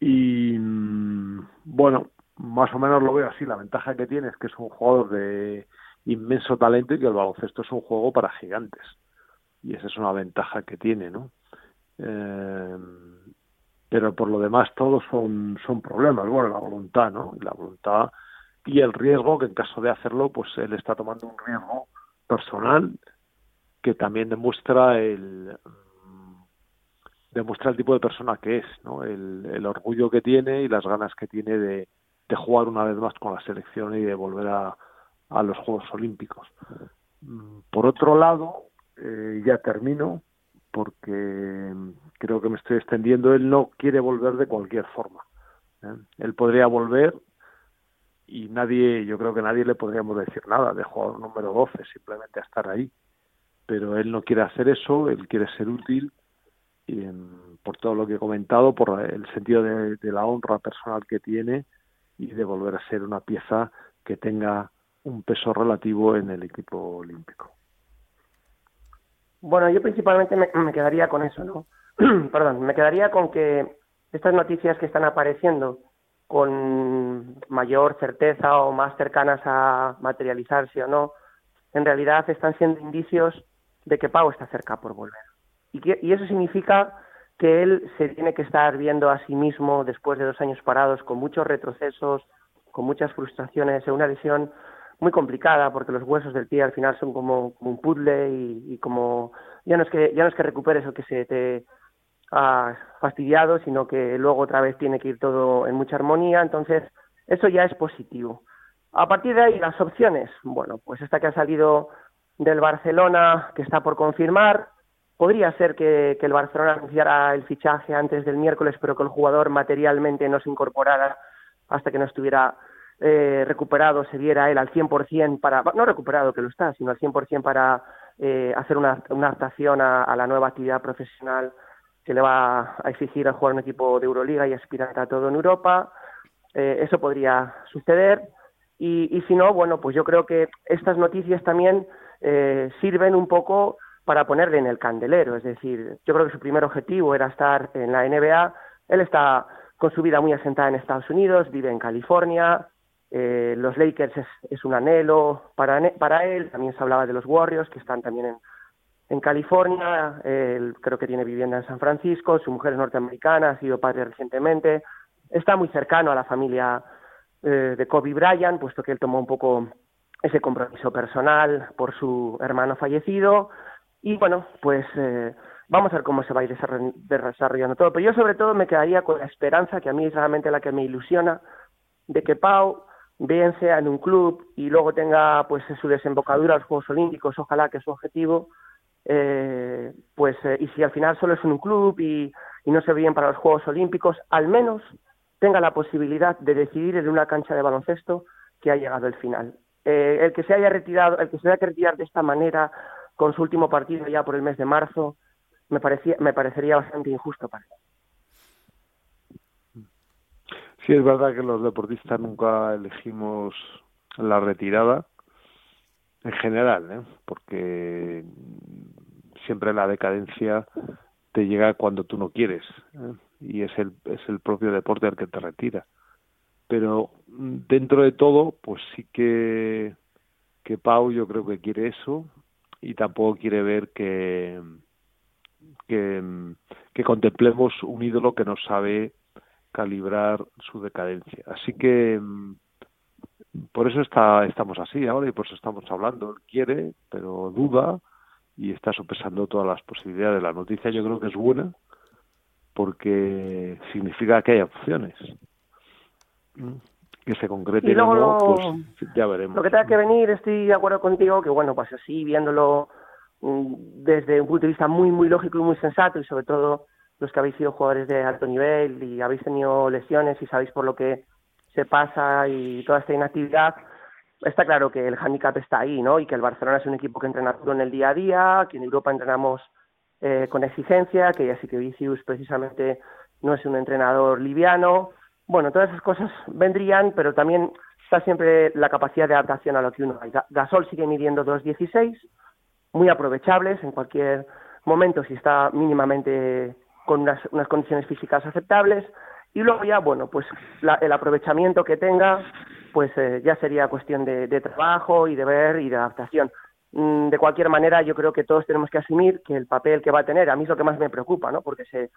Y bueno, más o menos lo veo así. La ventaja que tiene es que es un jugador de inmenso talento y que el baloncesto es un juego para gigantes y esa es una ventaja que tiene, ¿no? Eh, pero por lo demás todos son, son problemas, bueno, la voluntad, ¿no? La voluntad y el riesgo que en caso de hacerlo, pues él está tomando un riesgo personal que también demuestra el demuestra el tipo de persona que es, ¿no? El, el orgullo que tiene y las ganas que tiene de, de jugar una vez más con la selección y de volver a, a los Juegos Olímpicos Mm, por otro lado, eh, ya termino, porque creo que me estoy extendiendo, él no quiere volver de cualquier forma. ¿eh? Él podría volver y nadie, yo creo que nadie le podríamos decir nada de jugador número 12, simplemente a estar ahí. Pero él no quiere hacer eso, él quiere ser útil y por todo lo que he comentado, por el sentido de, la honra personal que tiene y de volver a ser una pieza que tenga un peso relativo en el equipo olímpico. Bueno, yo principalmente me, quedaría con eso, ¿no? Perdón, me quedaría con que estas noticias que están apareciendo con mayor certeza o más cercanas a materializarse o no, en realidad están siendo indicios de que Pau está cerca por volver. Y, eso significa que él se tiene que estar viendo a sí mismo después de dos años parados con muchos retrocesos, con muchas frustraciones, en una lesión muy complicada porque los huesos del pie al final son como, un puzzle y, como ya no es que ya no es que recuperes o que se te ha fastidiado, sino que luego otra vez tiene que ir todo en mucha armonía, entonces eso ya es positivo. A partir de ahí las opciones, bueno, pues esta que ha salido del Barcelona que está por confirmar, Podría ser que, el Barcelona anunciara el fichaje antes del miércoles, pero que el jugador materialmente no se incorporara hasta que no estuviera eh, recuperado, se viera él al 100% para, no recuperado que lo está, sino al 100% para eh, hacer una, adaptación a, la nueva actividad profesional que le va a exigir a jugar un equipo de Euroliga y aspirar a todo en Europa. Eh, eso podría suceder. Y, y, si no, bueno, pues yo creo que estas noticias también sirven un poco para ponerle en el candelero. Es decir, yo creo que su primer objetivo era estar en la NBA. Él está con su vida muy asentada en Estados Unidos, vive en California. Eh, los Lakers es, un anhelo para, para él. También se hablaba de los Warriors, que están también en, en California. Él creo que tiene vivienda en San Francisco. Su mujer es norteamericana, ha sido padre recientemente. Está muy cercano a la familia eh, de Kobe Bryant, puesto que él tomó un poco ese compromiso personal por su hermano fallecido. Y bueno, pues eh, vamos a ver cómo se va a ir desarrollando todo. Pero yo sobre todo me quedaría con la esperanza, que a mí es realmente la que me ilusiona, de que Pau bien sea en un club y luego tenga pues su desembocadura a los Juegos Olímpicos, ojalá que es su objetivo, eh, pues eh, y si al final solo es en un club y, no se ve bien para los Juegos Olímpicos, al menos tenga la posibilidad de decidir en una cancha de baloncesto que ha llegado el final. el que se haya retirado, el que se haya que retirar de esta manera con su último partido ya por el mes de marzo, me, parecía, me parecería bastante injusto para él. Sí, es verdad que los deportistas nunca elegimos la retirada, en general, ¿eh? porque siempre la decadencia te llega cuando tú no quieres ¿eh? y es el, es el propio deporte el que te retira. Pero dentro de todo, pues sí que, que Pau yo creo que quiere eso, y tampoco quiere ver que, que, contemplemos un ídolo que no sabe calibrar su decadencia. Así que por eso está, estamos así ahora y por eso estamos hablando. Él quiere, pero duda y está sopesando todas las posibilidades. La noticia yo creo que es buena porque significa que hay opciones que se concrete y luego, pues ya veremos. Lo que tenga que venir, estoy de acuerdo contigo, que bueno, pues así viéndolo mm, desde un punto de vista muy, muy lógico y muy sensato, y sobre todo los que habéis sido jugadores de alto nivel y habéis tenido lesiones y sabéis por lo que se pasa y toda esta inactividad, está claro que el handicap está ahí, ¿no? Y que el Barcelona es un equipo que entrena duro en el día a día, que en Europa entrenamos eh, con exigencia, que ya sí que Vicius precisamente no es un entrenador liviano, bueno, todas esas cosas vendrían, pero también está siempre la capacidad de adaptación a lo que uno hay. Gasol sigue midiendo 2.16, muy aprovechables en cualquier momento si está mínimamente con unas, condiciones físicas aceptables. Y luego ya, bueno, pues el aprovechamiento que tenga, pues eh, ya sería cuestión de, trabajo y de ver y de adaptación. Mm, de cualquier manera, yo creo que todos tenemos que asumir que el papel que va a tener, a mí es lo que más me preocupa, ¿no? Porque se,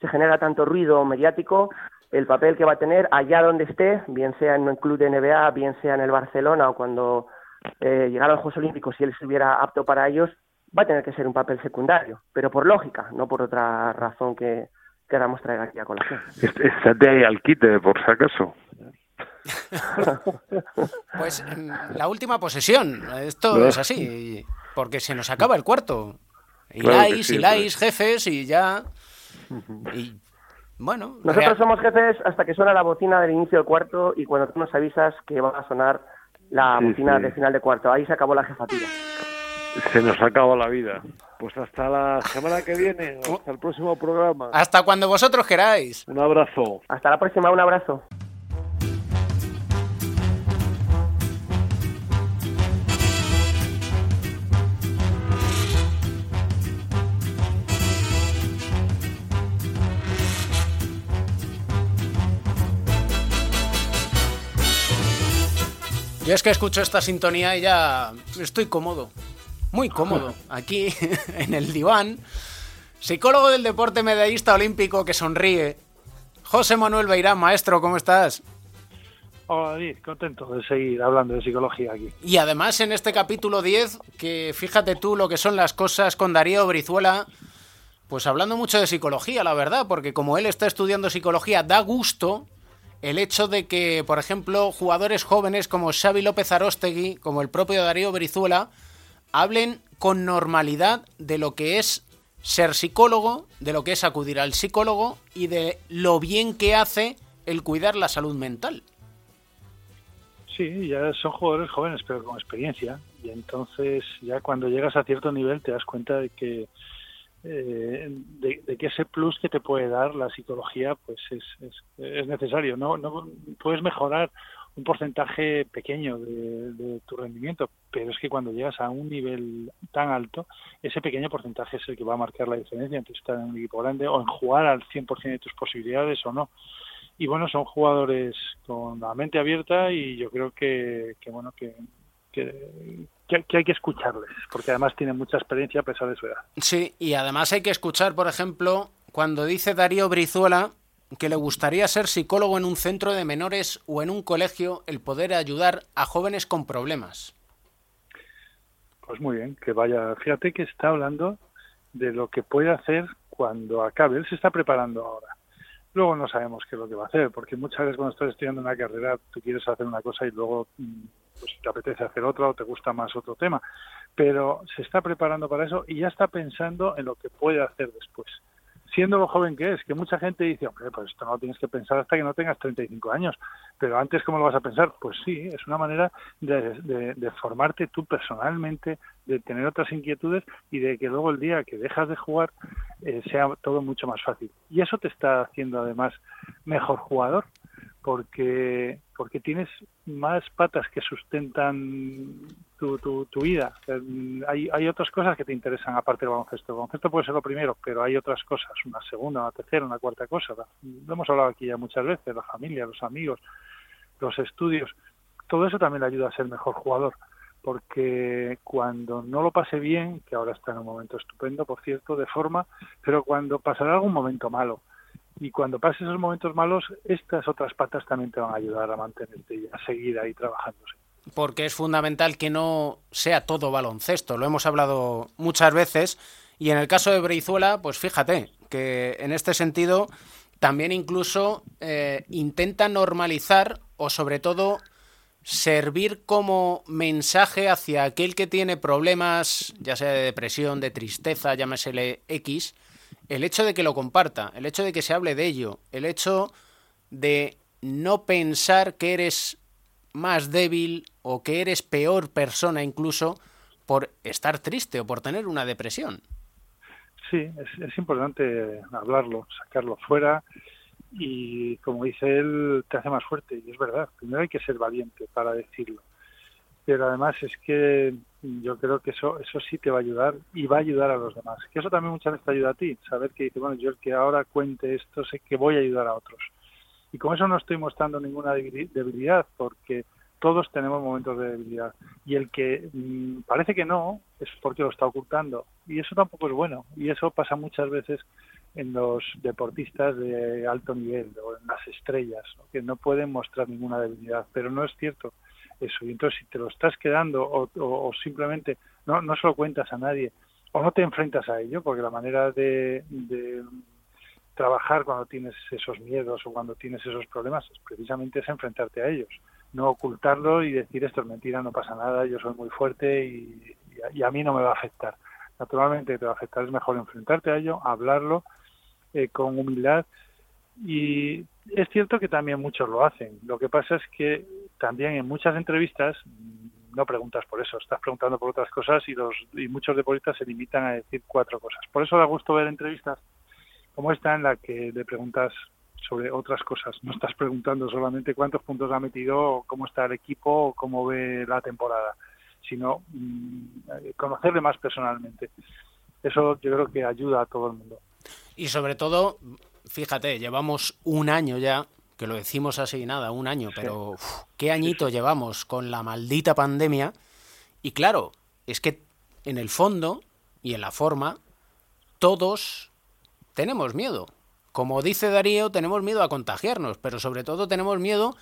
se genera tanto ruido mediático, el papel que va a tener allá donde esté, bien sea en un club de NBA, bien sea en el Barcelona o cuando eh, llegara a los Juegos Olímpicos y él estuviera apto para ellos, va a tener que ser un papel secundario, pero por lógica, no por otra razón que queramos traer aquí a colación. Estate ahí al quite, por si acaso. pues la última posesión, esto es así, porque se nos acaba el cuarto. Y claro y jefes y ya... Y bueno... Nosotros somos jefes hasta que suena la bocina del inicio del cuarto y cuando tú nos avisas que va a sonar la bocina de final de cuarto. Ahí se acabó la jefatura. Se nos acabó la vida. Pues hasta la semana que viene, hasta el próximo programa. Hasta cuando vosotros queráis. Un abrazo. Hasta la próxima, un abrazo. Yo es que escucho esta sintonía y ya estoy cómodo muy cómodo aquí en el diván. Psicólogo del deporte medallista olímpico que sonríe. José Manuel Beirán, maestro, ¿cómo estás? Hola David, contento de seguir hablando de psicología aquí. Y además en este capítulo 10, que fíjate tú lo que son las cosas con Darío Brizuela, pues hablando mucho de psicología, la verdad, porque como él está estudiando psicología, da gusto el hecho de que, por ejemplo, jugadores jóvenes como Xavi López Arostegui, como el propio Darío Brizuela, hablen con normalidad de lo que es ser psicólogo, de lo que es acudir al psicólogo y de lo bien que hace el cuidar la salud mental. Sí, ya son jugadores jóvenes, pero con experiencia. Y entonces ya cuando llegas a cierto nivel te das cuenta de que eh, de, que ese plus que te puede dar la psicología pues es, es, es necesario. No, no puedes mejorar un porcentaje pequeño de, tu rendimiento, pero es que cuando llegas a un nivel tan alto, ese pequeño porcentaje es el que va a marcar la diferencia entre estar en un equipo grande o en jugar al 100% de tus posibilidades o no. Y bueno, son jugadores con la mente abierta y yo creo que, bueno, que, que, que, hay que escucharles, porque además tienen mucha experiencia a pesar de su edad. Sí, y además hay que escuchar, por ejemplo, cuando dice Darío Brizuela que le gustaría ser psicólogo en un centro de menores o en un colegio, el poder ayudar a jóvenes con problemas. Pues muy bien, que vaya. Fíjate que está hablando de lo que puede hacer cuando acabe. Él se está preparando ahora. Luego no sabemos qué es lo que va a hacer, porque muchas veces cuando estás estudiando una carrera tú quieres hacer una cosa y luego mm, pues, te apetece hacer otra o te gusta más otro tema. Pero se está preparando para eso y ya está pensando en lo que puede hacer después siendo lo joven que es, que mucha gente dice, hombre, pues esto no lo tienes que pensar hasta que no tengas 35 años, pero antes, ¿cómo lo vas a pensar? Pues sí, es una manera de, formarte tú personalmente, de tener otras inquietudes y de que luego el día que dejas de jugar eh, sea todo mucho más fácil. Y eso te está haciendo además mejor jugador, porque porque tienes más patas que sustentan tu, tu, vida. Hay, hay otras cosas que te interesan aparte del baloncesto. El baloncesto puede ser lo primero, pero hay otras cosas, una segunda, una tercera, una cuarta cosa. Lo hemos hablado aquí ya muchas veces, la familia, los amigos, los estudios. Todo eso también le ayuda a ser mejor jugador, porque cuando no lo pase bien, que ahora está en un momento estupendo, por cierto, de forma, pero cuando pasará algún momento malo, y cuando pases esos momentos malos, estas otras patas también te van a ayudar a mantenerte y a seguir ahí trabajándose. Porque es fundamental que no sea todo baloncesto, lo hemos hablado muchas veces, y en el caso de Breizuela, pues fíjate que en este sentido también incluso eh, intenta normalizar o sobre todo servir como mensaje hacia aquel que tiene problemas, ya sea de depresión, de tristeza, llámesele X, el hecho de que lo comparta, el hecho de que se hable de ello, el hecho de no pensar que eres más débil o que eres peor persona incluso por estar triste o por tener una depresión. Sí, es, importante hablarlo, sacarlo fuera y como dice él, te hace más fuerte y es verdad, primero hay que ser valiente para decirlo pero además es que yo creo que eso eso sí te va a ayudar y va a ayudar a los demás. Que eso también muchas veces te ayuda a ti, saber que bueno, yo el que ahora cuente esto sé que voy a ayudar a otros. Y con eso no estoy mostrando ninguna debilidad, porque todos tenemos momentos de debilidad. Y el que mm, parece que no, es porque lo está ocultando. Y eso tampoco es bueno. Y eso pasa muchas veces en los deportistas de alto nivel o en las estrellas, que no pueden mostrar ninguna debilidad. Pero no es cierto eso. Y entonces si te lo estás quedando o, simplemente no, no se lo cuentas a nadie o no te enfrentas a ello, porque la manera de, de, trabajar cuando tienes esos miedos o cuando tienes esos problemas es precisamente es enfrentarte a ellos, no ocultarlo y decir esto es mentira, no pasa nada, yo soy muy fuerte y, y a mí no me va a afectar. Naturalmente te va a afectar, es mejor enfrentarte a ello, hablarlo eh, con humildad y es cierto que también muchos lo hacen. Lo que pasa es que también en muchas entrevistas no preguntas por eso, estás preguntando por otras cosas y, los, y muchos deportistas se limitan a decir cuatro cosas. Por eso da gusto ver entrevistas como esta en la que le preguntas sobre otras cosas. No estás preguntando solamente cuántos puntos ha metido, cómo está el equipo, o cómo ve la temporada, sino mm, conocerle más personalmente. Eso yo creo que ayuda a todo el mundo. Y sobre todo, fíjate, llevamos un año ya que lo decimos así, nada, un año, pero qué añito llevamos con la maldita pandemia. Y claro, es que en el fondo y en la forma, todos tenemos miedo. Como dice Darío, tenemos miedo a contagiarnos, pero sobre todo tenemos miedo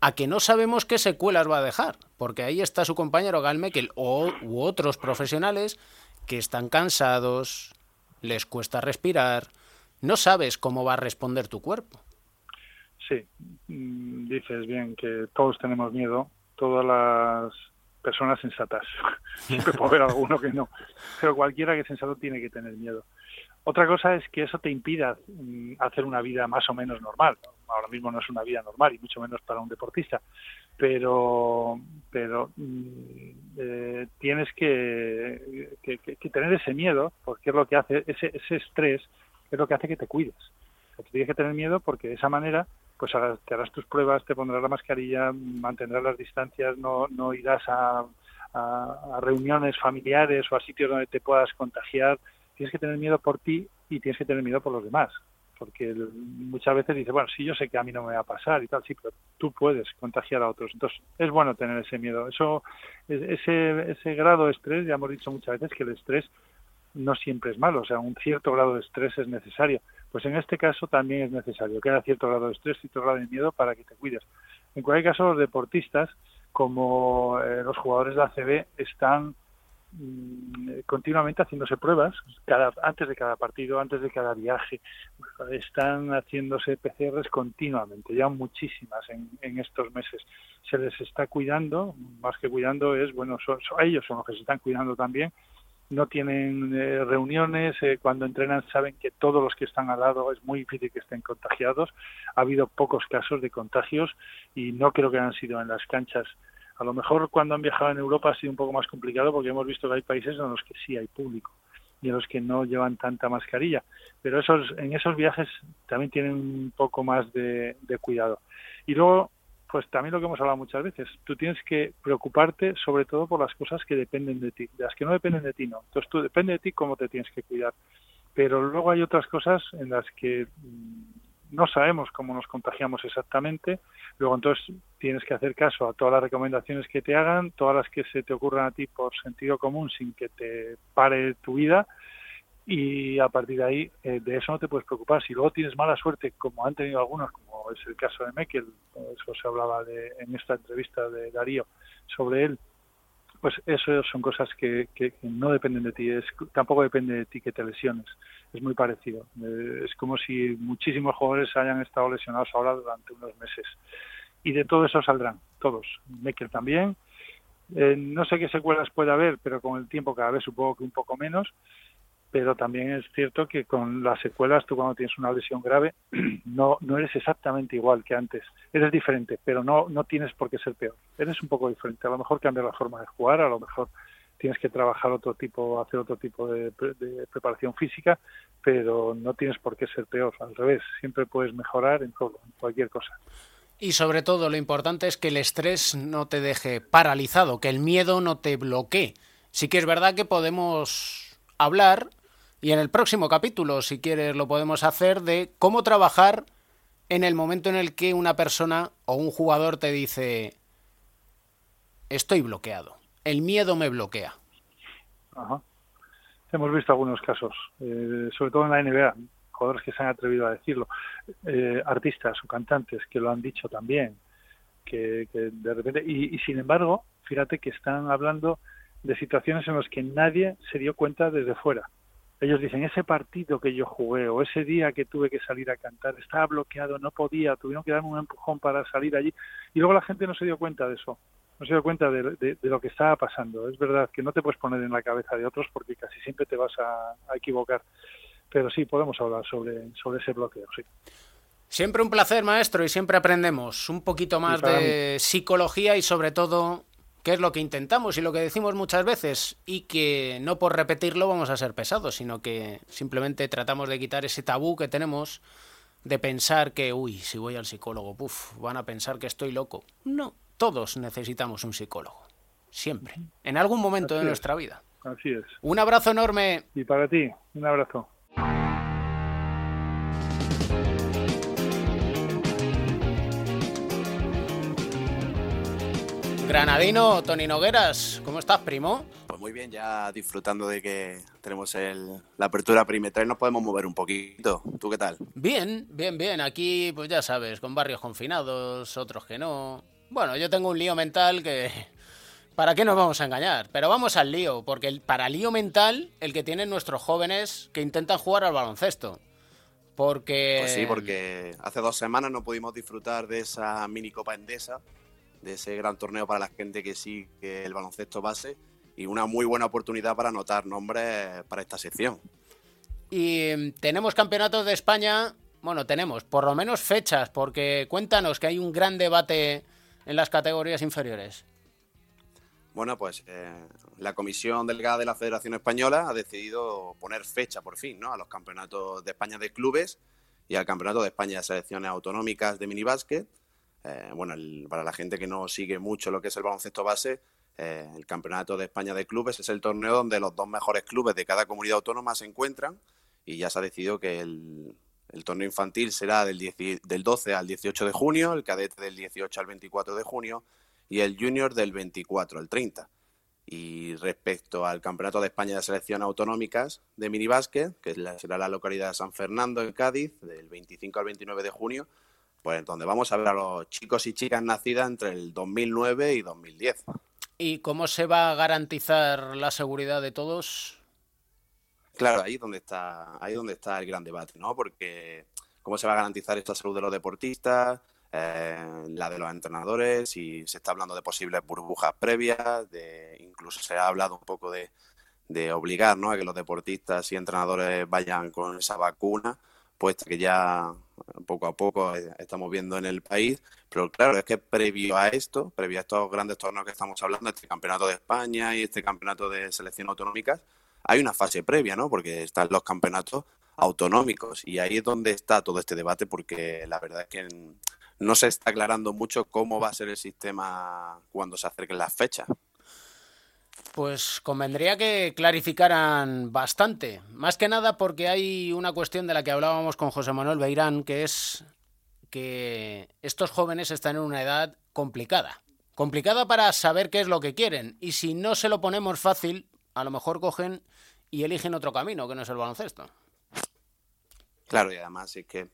a que no sabemos qué secuelas va a dejar, porque ahí está su compañero Galmekel o, u otros profesionales que están cansados, les cuesta respirar, no sabes cómo va a responder tu cuerpo. Sí, mm, dices bien que todos tenemos miedo, todas las personas sensatas. Siempre puede haber alguno que no, pero cualquiera que es sensato tiene que tener miedo. Otra cosa es que eso te impida mm, hacer una vida más o menos normal. Ahora mismo no es una vida normal y mucho menos para un deportista, pero pero mm, eh, tienes que, tener ese miedo porque es lo que hace ese, ese estrés es lo que hace que te cuides. tienes que tener miedo porque de esa manera pues te harás tus pruebas, te pondrás la mascarilla, mantendrás las distancias, no, no irás a, reuniones familiares o a sitios donde te puedas contagiar. Tienes que tener miedo por ti y tienes que tener miedo por los demás. Porque muchas veces dices, bueno, sí, yo sé que a mí no me va a pasar y tal, sí, pero tú puedes contagiar a otros. Entonces, es bueno tener ese miedo. Eso, ese, ese grado de estrés, ya hemos dicho muchas veces que el estrés no siempre es malo, o sea, un cierto grado de estrés es necesario. Pues en este caso también es necesario que haya cierto grado de estrés, cierto grado de miedo para que te cuides. En cualquier caso, los deportistas, como eh, los jugadores de ACB, están mm, continuamente haciéndose pruebas cada, antes de cada partido, antes de cada viaje. Están haciéndose PCRs continuamente, ya muchísimas en, en estos meses. Se les está cuidando, más que cuidando es, bueno, son, ellos son los que se están cuidando también no tienen eh, reuniones, eh, cuando entrenan saben que todos los que están al lado es muy difícil que estén contagiados. Ha habido pocos casos de contagios y no creo que hayan sido en las canchas. A lo mejor cuando han viajado en Europa ha sido un poco más complicado porque hemos visto que hay países en los que sí hay público y en los que no llevan tanta mascarilla. Pero esos, en esos viajes también tienen un poco más de, de cuidado. Y luego pues también lo que hemos hablado muchas veces, tú tienes que preocuparte sobre todo por las cosas que dependen de ti, de las que no dependen de ti no. Entonces tú depende de ti cómo te tienes que cuidar. Pero luego hay otras cosas en las que mm, no sabemos cómo nos contagiamos exactamente, luego entonces tienes que hacer caso a todas las recomendaciones que te hagan, todas las que se te ocurran a ti por sentido común sin que te pare tu vida y a partir de ahí eh, de eso no te puedes preocupar. Si luego tienes mala suerte, como han tenido algunos, como es el caso de Mekel, eso se hablaba de, en esta entrevista de Darío sobre él, pues eso son cosas que, que, no dependen de ti, es, tampoco depende de ti que te lesiones, es muy parecido. Eh, es como si muchísimos jugadores hayan estado lesionados ahora durante unos meses. Y de todo eso saldrán, todos. Mekel también. Eh, no sé qué secuelas puede haber, pero con el tiempo cada vez supongo que un poco menos pero también es cierto que con las secuelas tú cuando tienes una lesión grave no no eres exactamente igual que antes. Eres diferente pero no no tienes por qué ser peor. Eres un poco diferente. A lo mejor cambia la forma de jugar a lo mejor tienes que trabajar otro tipo hacer otro tipo de, preparación física pero no tienes por qué ser peor. Al revés siempre puedes mejorar en todo en cualquier cosa. Y sobre todo lo importante es que el estrés no te deje paralizado que el miedo no te bloquee. Sí que es verdad que podemos hablar y en el próximo capítulo, si quieres, lo podemos hacer de cómo trabajar en el momento en el que una persona o un jugador te dice, estoy bloqueado, el miedo me bloquea. Ajá. Hemos visto algunos casos, eh, sobre todo en la NBA, jugadores que se han atrevido a decirlo, eh, artistas o cantantes que lo han dicho también, que, de repente, y, y sin embargo, fíjate que están hablando de situaciones en las que nadie se dio cuenta desde fuera ellos dicen, ese partido que yo jugué o ese día que tuve que salir a cantar estaba bloqueado, no podía, tuvieron que darme un empujón para salir allí. Y luego la gente no se dio cuenta de eso, no se dio cuenta de, lo que estaba pasando. Es verdad que no te puedes poner en la cabeza de otros porque casi siempre te vas a, equivocar. Pero sí, podemos hablar sobre, sobre ese bloqueo, sí. Siempre un placer, maestro, y siempre aprendemos un poquito más de psicología y sobre todo que es lo que intentamos y lo que decimos muchas veces, y que no por repetirlo vamos a ser pesados, sino que simplemente tratamos de quitar ese tabú que tenemos de pensar que, uy, si voy al psicólogo, puf, van a pensar que estoy loco. No, todos necesitamos un psicólogo, siempre, en algún momento de nuestra vida. Así es. Un abrazo enorme. Y para ti, un abrazo. Granadino, Tony Nogueras, ¿cómo estás, primo? Pues muy bien, ya disfrutando de que tenemos la apertura perimetral y nos podemos mover un poquito. ¿Tú qué tal? Bien, bien, bien. Aquí, pues ya sabes, con barrios confinados, otros que no. Bueno, yo tengo un lío mental que... ¿Para qué nos vamos a engañar? Pero vamos al lío, porque el, para lío mental, el que tienen nuestros jóvenes que intentan jugar al baloncesto. Porque... Pues sí, porque hace dos semanas no pudimos disfrutar de esa mini Copa Endesa de ese gran torneo para la gente que sigue el baloncesto base y una muy buena oportunidad para anotar nombres para esta sección. Y mm, tenemos campeonatos de España, bueno, tenemos por lo menos fechas, porque cuéntanos que hay un gran debate en las categorías inferiores. Bueno, pues eh, la Comisión Delegada de la Federación Española ha decidido poner fecha por fin ¿no? a los campeonatos de España de clubes y al Campeonato de España de Selecciones Autonómicas de Minibásquet eh, bueno, para la gente que no sigue mucho lo que es el baloncesto base, eh, el Campeonato de España de Clubes es el torneo donde los dos mejores clubes de cada comunidad autónoma se encuentran y ya se ha decidido que el, torneo infantil será del, del 12 al 18 de junio, el cadete del 18 al 24 de junio y el junior del 24 al 30. Y respecto al Campeonato de España de Selecciones Autonómicas de minibásquet, que será la localidad de San Fernando, en Cádiz, del 25 al 29 de junio, pues donde vamos a ver a los chicos y chicas nacidas entre el 2009 y 2010. ¿Y cómo se va a garantizar la seguridad de todos? Claro, ahí es donde está, ahí donde está el gran debate, ¿no? Porque cómo se va a garantizar esta salud de los deportistas, eh, la de los entrenadores, y se está hablando de posibles burbujas previas, de incluso se ha hablado un poco de, de obligar ¿no? a que los deportistas y entrenadores vayan con esa vacuna puesta que ya poco a poco eh, estamos viendo en el país. Pero claro, es que previo a esto, previo a estos grandes torneos que estamos hablando, este campeonato de España y este campeonato de selección autonómicas, hay una fase previa, ¿no? Porque están los campeonatos autonómicos y ahí es donde está todo este debate porque la verdad es que no se está aclarando mucho cómo va a ser el sistema cuando se acerquen las fechas. Pues convendría que clarificaran bastante. Más que nada porque hay una cuestión de la que hablábamos con José Manuel Beirán, que es que estos jóvenes están en una edad complicada. Complicada para saber qué es lo que quieren. Y si no se lo ponemos fácil, a lo mejor cogen y eligen otro camino, que no es el baloncesto. Claro, y además es que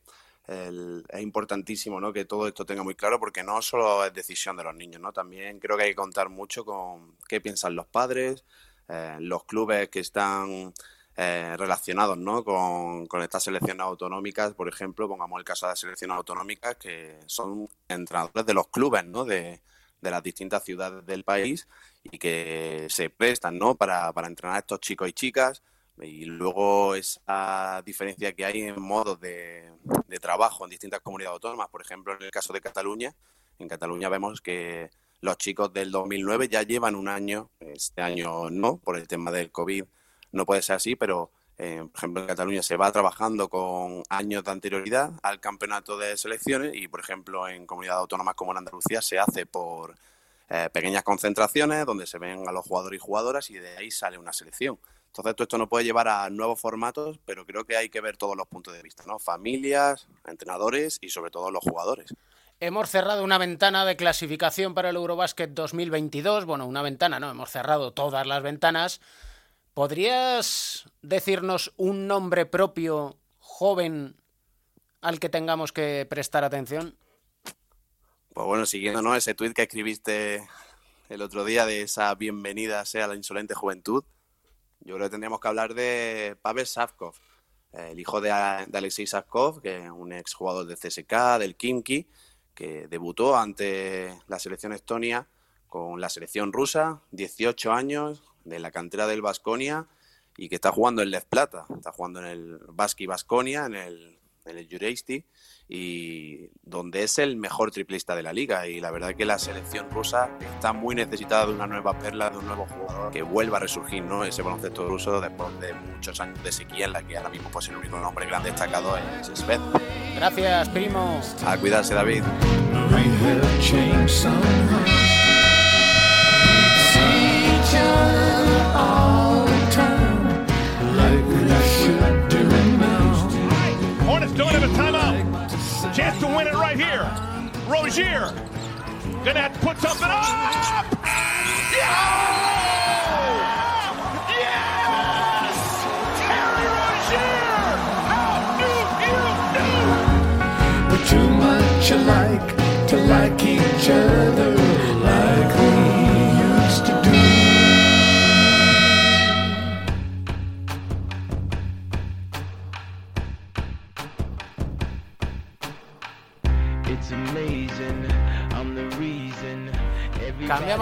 es importantísimo ¿no? que todo esto tenga muy claro porque no solo es decisión de los niños, ¿no? también creo que hay que contar mucho con qué piensan los padres, eh, los clubes que están eh, relacionados ¿no? con, con, estas selecciones autonómicas, por ejemplo, pongamos el caso de las selecciones autonómicas que son entrenadores de los clubes ¿no? de, de las distintas ciudades del país y que se prestan ¿no? para, para entrenar a estos chicos y chicas y luego esa diferencia que hay en modos de, trabajo en distintas comunidades autónomas. Por ejemplo, en el caso de Cataluña, en Cataluña vemos que los chicos del 2009 ya llevan un año, este año no, por el tema del COVID no puede ser así, pero eh, por ejemplo en Cataluña se va trabajando con años de anterioridad al campeonato de selecciones y por ejemplo en comunidades autónomas como en Andalucía se hace por eh, pequeñas concentraciones donde se ven a los jugadores y jugadoras y de ahí sale una selección. Entonces, todo esto nos puede llevar a nuevos formatos, pero creo que hay que ver todos los puntos de vista, ¿no? Familias, entrenadores y sobre todo los jugadores. Hemos cerrado una ventana de clasificación para el Eurobasket 2022. Bueno, una ventana, no, hemos cerrado todas las ventanas. ¿Podrías decirnos un nombre propio joven al que tengamos que prestar atención? Pues bueno, siguiendo ¿no? ese tuit que escribiste el otro día de esa bienvenida sea la insolente juventud, yo creo que tendríamos que hablar de Pavel Savkov, el hijo de, Alexei Savkov, que es un exjugador de CSK, del Kimki, que debutó ante la selección estonia con la selección rusa, 18 años, de la cantera del Vasconia y que está jugando en Lev Plata, está jugando en el Baski Vasconia, en el Jureisti, y donde es el mejor triplista de la liga. Y la verdad que la selección rusa está muy necesitada de una nueva perla, de un nuevo jugador que vuelva a resurgir, ¿no? Ese baloncesto ruso después de muchos años de sequía en la que ahora mismo pues el único nombre grande destacado es Sved. Gracias, primo. A cuidarse, David. Chance to win it right here. Rozier gonna have to put something up. Yes! Terry Rozier! How do you do? We're too much alike to like each other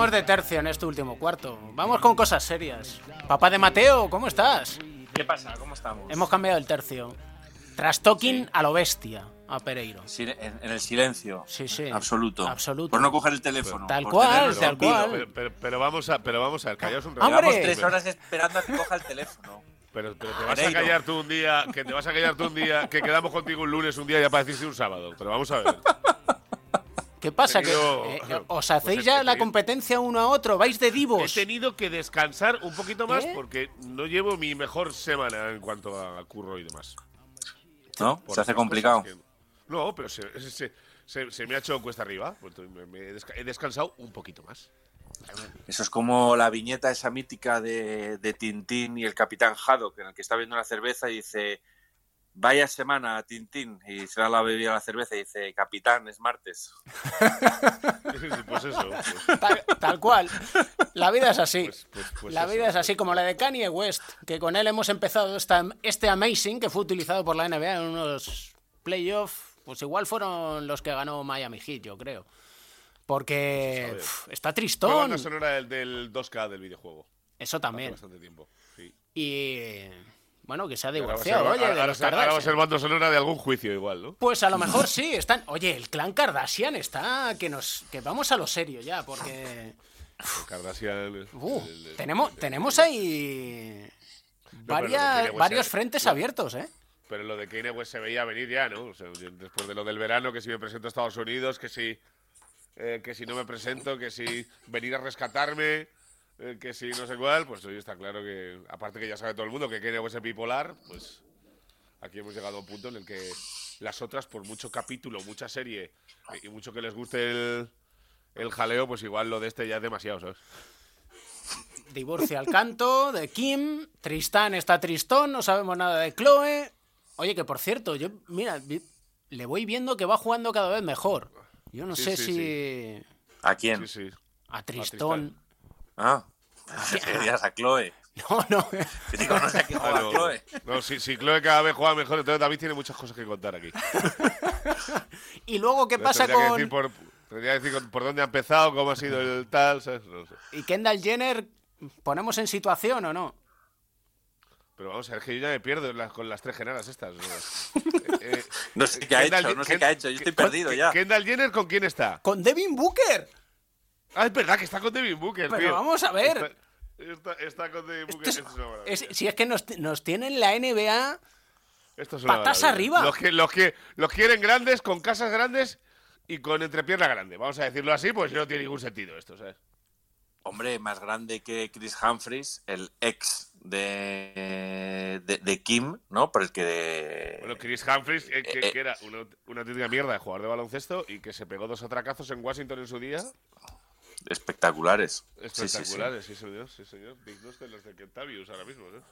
Cambiamos de tercio en este último cuarto. Vamos con cosas serias. Papá de Mateo, ¿cómo estás? ¿Qué pasa? ¿Cómo estamos? Hemos cambiado el tercio. Trastoking a lo bestia, a Pereiro. En, en el silencio. Sí, sí. Absoluto. Absoluto. Por no coger el teléfono. Tal cual, tal cual. Pero, pero- pero vamos a, pero vamos a ver, callaos un rato. ¡Hombre! Llevamos tres horas esperando a que coja el teléfono. Pero, pero te vas a callar tú un día, que te vas a callar tú un día, que quedamos contigo un lunes, un día ya para decirse un sábado. Pero vamos a ver. ¿Qué pasa? He tenido- que, eh, ¿Os pues hacéis he ya la competencia uno a otro? ¿Vais de He divos? tenido que descansar un poquito más ¿Eh? porque no llevo mi mejor semana en cuanto a curro y demás. ¿No? Por Se hace complicado. que- No, pero se, se- se- se me ha hecho cuesta arriba. pues me- me he desca- he descansado un poquito más. Eso es como la viñeta esa mítica de, de Tintín y el Capitán Haddock, en el que está viendo una cerveza y dice, vaya semana, Tintín, y se da la bebida a la cerveza y dice, Capitán, es martes. pues eso. pues- Tal, tal cual. La vida es así. Pues- pues- pues la eso, vida es así, como la de Kanye West, que con él hemos empezado esta, este Amazing que fue utilizado por la NBA en unos playoffs. Pues igual fueron los que ganó Miami Heat, yo creo. Porque está tristón. sonora del, del 2K del videojuego. Eso Hace también. bastante tiempo. Sí. Y bueno, que se ha Ahora divorciado, oye, de ahora los se- ahora va a Kardashian. ser banda sonora de algún juicio igual, ¿no? Pues a lo mejor sí, están. Oye, el clan Kardashian está. Que nos. que vamos a lo serio ya, porque. Kardashian. Uh, el- el- tenemos, tenemos ahí. varias- varios frentes abiertos, ¿eh? Pero lo de Kanye West se veía venir ya, ¿no? O sea, después de lo del verano, que si me presento a Estados Unidos, que si, eh, que si no me presento, que si venir a rescatarme, eh, que si no sé cuál, pues hoy está claro que, aparte que ya sabe todo el mundo que Kanye West es bipolar, pues aquí hemos llegado a un punto en el que las otras, por mucho capítulo, mucha serie eh, y mucho que les guste el, el jaleo, pues igual lo de este ya es demasiado, ¿sabes? Divorcio al canto de Kim. Tristán está tristón, no sabemos nada de Chloe. Oye, que por cierto, yo, mira, le voy viendo que va jugando cada vez mejor. Yo no Sí, sé sí, si. ¿A quién? Sí, sí. A Tristón. Ah, te dirías a Chloe. No, no. Que digo, no sé a qué Ah, juega no, Chloe. no, si, si Chloe cada vez juega mejor, entonces David tiene muchas cosas que contar aquí. Y luego, ¿qué pasa que con. decir por, tendría que decir por dónde ha empezado, cómo ha sido el tal, ¿sabes? No sé. ¿Y Kendall Jenner? ¿Ponemos en situación o no? Pero vamos a ver, que yo ya me pierdo con las tres genadas estas. ¿no? Eh, No sé qué ha Kendall hecho, no sé Ken- qué ha hecho, yo estoy perdido Ken- ya. ¿Kendall Jenner con quién está? ¡Con Devin Booker! Ah, es verdad que está con Devin Booker, Pero tío. vamos a ver. Está, está- está con Booker. Es- si es que nos, nos tienen la NBA. Esto es patas arriba. Los que, los, que, los quieren grandes, con casas grandes y con entrepierna grande. Vamos a decirlo así, pues no tiene ningún sentido esto, ¿sabes? Hombre, más grande que Chris Humphries, el ex de, de, de Kim, ¿no? Por el que... Bueno, Chris Humphries, eh, que, eh, que era una, una auténtica mierda de jugador de baloncesto y que se pegó dos atracazos en Washington en su día. Espectaculares. Sí, sí, sí. Espectaculares, sí, señor, sí, señor. Dignos de los de Kentavius ahora mismo, ¿no?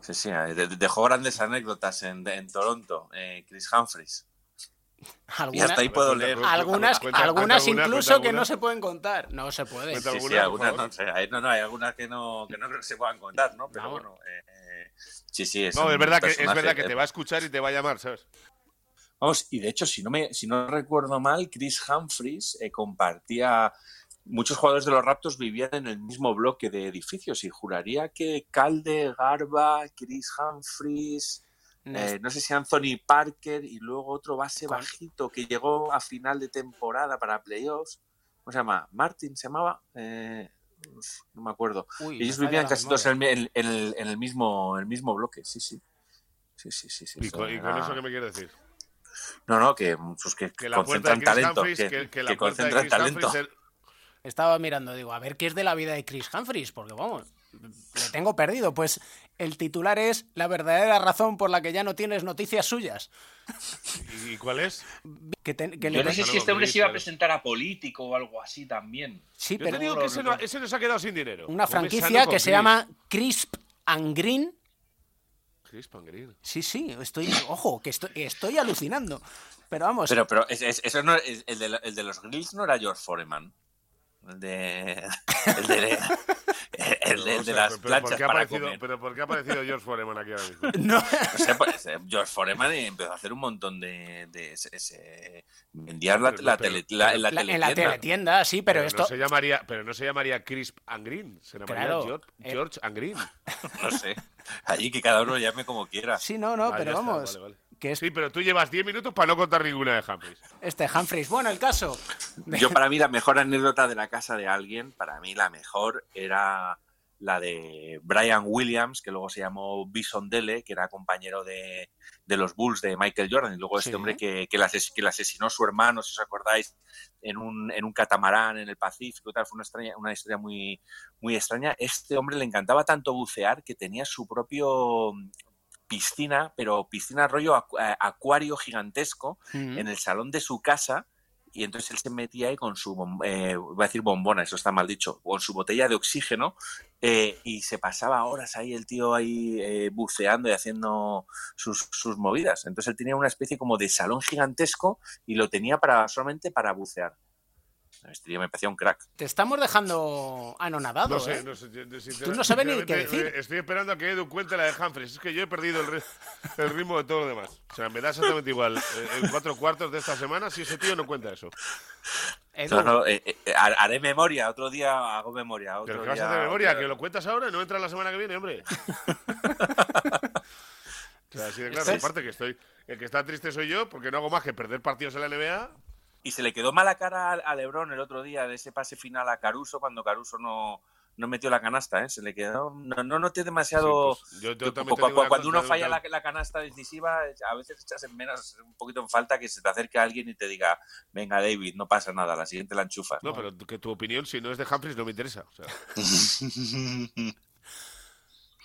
Sí, sí, eh, de- dejó grandes anécdotas en, en Toronto, eh, Chris Humphries. Y hasta ahí puedo leer. Algunas, Cuenta- algunas cuenta incluso cuenta que alguna. no se pueden contar. No se puede. Sí, sí, algunas no, sé, hay, no, no, hay algunas que no, que no creo que se puedan contar, ¿no? Pero bueno, eh, eh, sí, sí, es No, es verdad, que, es verdad que te eh, va a escuchar y te va a llamar, ¿sabes? Vamos, y de hecho, si no, me, si no recuerdo mal, Chris Humphries eh, compartía. Muchos jugadores de los Raptors vivían en el mismo bloque de edificios y juraría que Calde, Garba, Chris Humphries, eh, no sé si Anthony Parker y luego otro base bajito que llegó a final de temporada para playoffs. ¿Cómo se llama? Martin se llamaba. Eh, no me acuerdo. Uy, Ellos vivían casi todos en, el- en el, en el mismo, el mismo bloque, sí, sí. Sí, sí, sí. sí, ¿Y sí, con, y con eso qué me quieres decir? no, no, que, pues, que, concentran talento. Humphries, que, que, que la que puerta de concentran Chris talento. Estaba mirando, digo, a ver qué es de la vida de Chris Humphries, porque vamos, le tengo perdido. Pues el titular es La verdadera razón por la que ya no tienes noticias suyas. ¿Y cuál es? Que te- que Yo le- no sé si este hombre se iba a presentar a político o algo así también. Sí, Yo pero te digo que ese, no- ese nos ha quedado sin dinero. una franquicia que se llama Crisp and Green. Crisp and Green. Sí, sí, estoy, ojo, que estoy, estoy alucinando. Pero vamos, Pero, pero es- es- eso no, es- el, de, la- el de los grills no era George Foreman. El de. El de, el de- el de O sea, las pero ¿por planchas qué ha para aparecido- comer. pero ¿por qué ha aparecido George Foreman aquí ahora mismo? No. No sé, pues, eh, George Foreman empezó a hacer un montón de. de ese- ese- vendía la, la, Pero- tele- la- en la la- en la teletienda. teletienda, sí, pero, esto... No se llamaría, pero no se llamaría Crisp and Green, se llamaría Claro, George, eh. George and Green. No sé. Allí que cada uno lo llame como quiera. Sí, no, no, Ah, pero ya está, vamos, vale, vale. Que es Sí, pero tú llevas 10 minutos para no contar ninguna de Humphries. este Humphries. Bueno, el caso. Yo para mí la mejor anécdota de la casa de alguien, para mí la mejor era la de Brian Williams, que luego se llamó Bison Dele, que era compañero de, de los Bulls de Michael Jordan, y luego este Sí. hombre que, que, le ases- que le asesinó su hermano, si os acordáis, en un, en un catamarán en el Pacífico, tal, fue una, extraña, una historia muy, muy extraña. Este hombre le encantaba tanto bucear que tenía su propio piscina, pero piscina rollo acu- eh, acuario gigantesco en el salón de su casa y entonces él se metía ahí con su, eh, voy a decir bombona, eso está mal dicho, con su botella de oxígeno eh, y se pasaba horas ahí el tío ahí eh, buceando y haciendo sus, sus movidas. Entonces él tenía una especie como de salón gigantesco y lo tenía para solamente para bucear. Este tío me parecía un crack. Te estamos dejando anonadado, No sé, ¿eh? no sé. Tú no sabes ni qué decir. Estoy esperando a que Edu cuente la de Humphries. Es que yo he perdido el, ri- el ritmo de todo lo demás. O sea, me da exactamente igual. eh, En cuatro cuartos de esta semana, si ese tío no cuenta eso. No, no, eh, eh, haré memoria, otro día hago memoria. Otro Pero que vas a hacer memoria, que lo cuentas ahora y no entra la semana que viene, hombre. O sea, así de claro. Aparte que estoy. El que está triste soy yo, porque no hago más que perder partidos en la NBA. Y se le quedó mala cara a- a Lebron el otro día de ese pase final a Caruso cuando Caruso no, no metió la canasta, ¿eh? Se le quedó. No, no noté demasiado. Sí, pues, yo- yo cuando cosa, uno falla la, la canasta decisiva, a veces echas en menos, un poquito en falta que se te acerque alguien y te diga, venga David, no pasa nada, la siguiente la enchufas. No, pero que tu opinión, si no es de Humphries, no me interesa. O sea,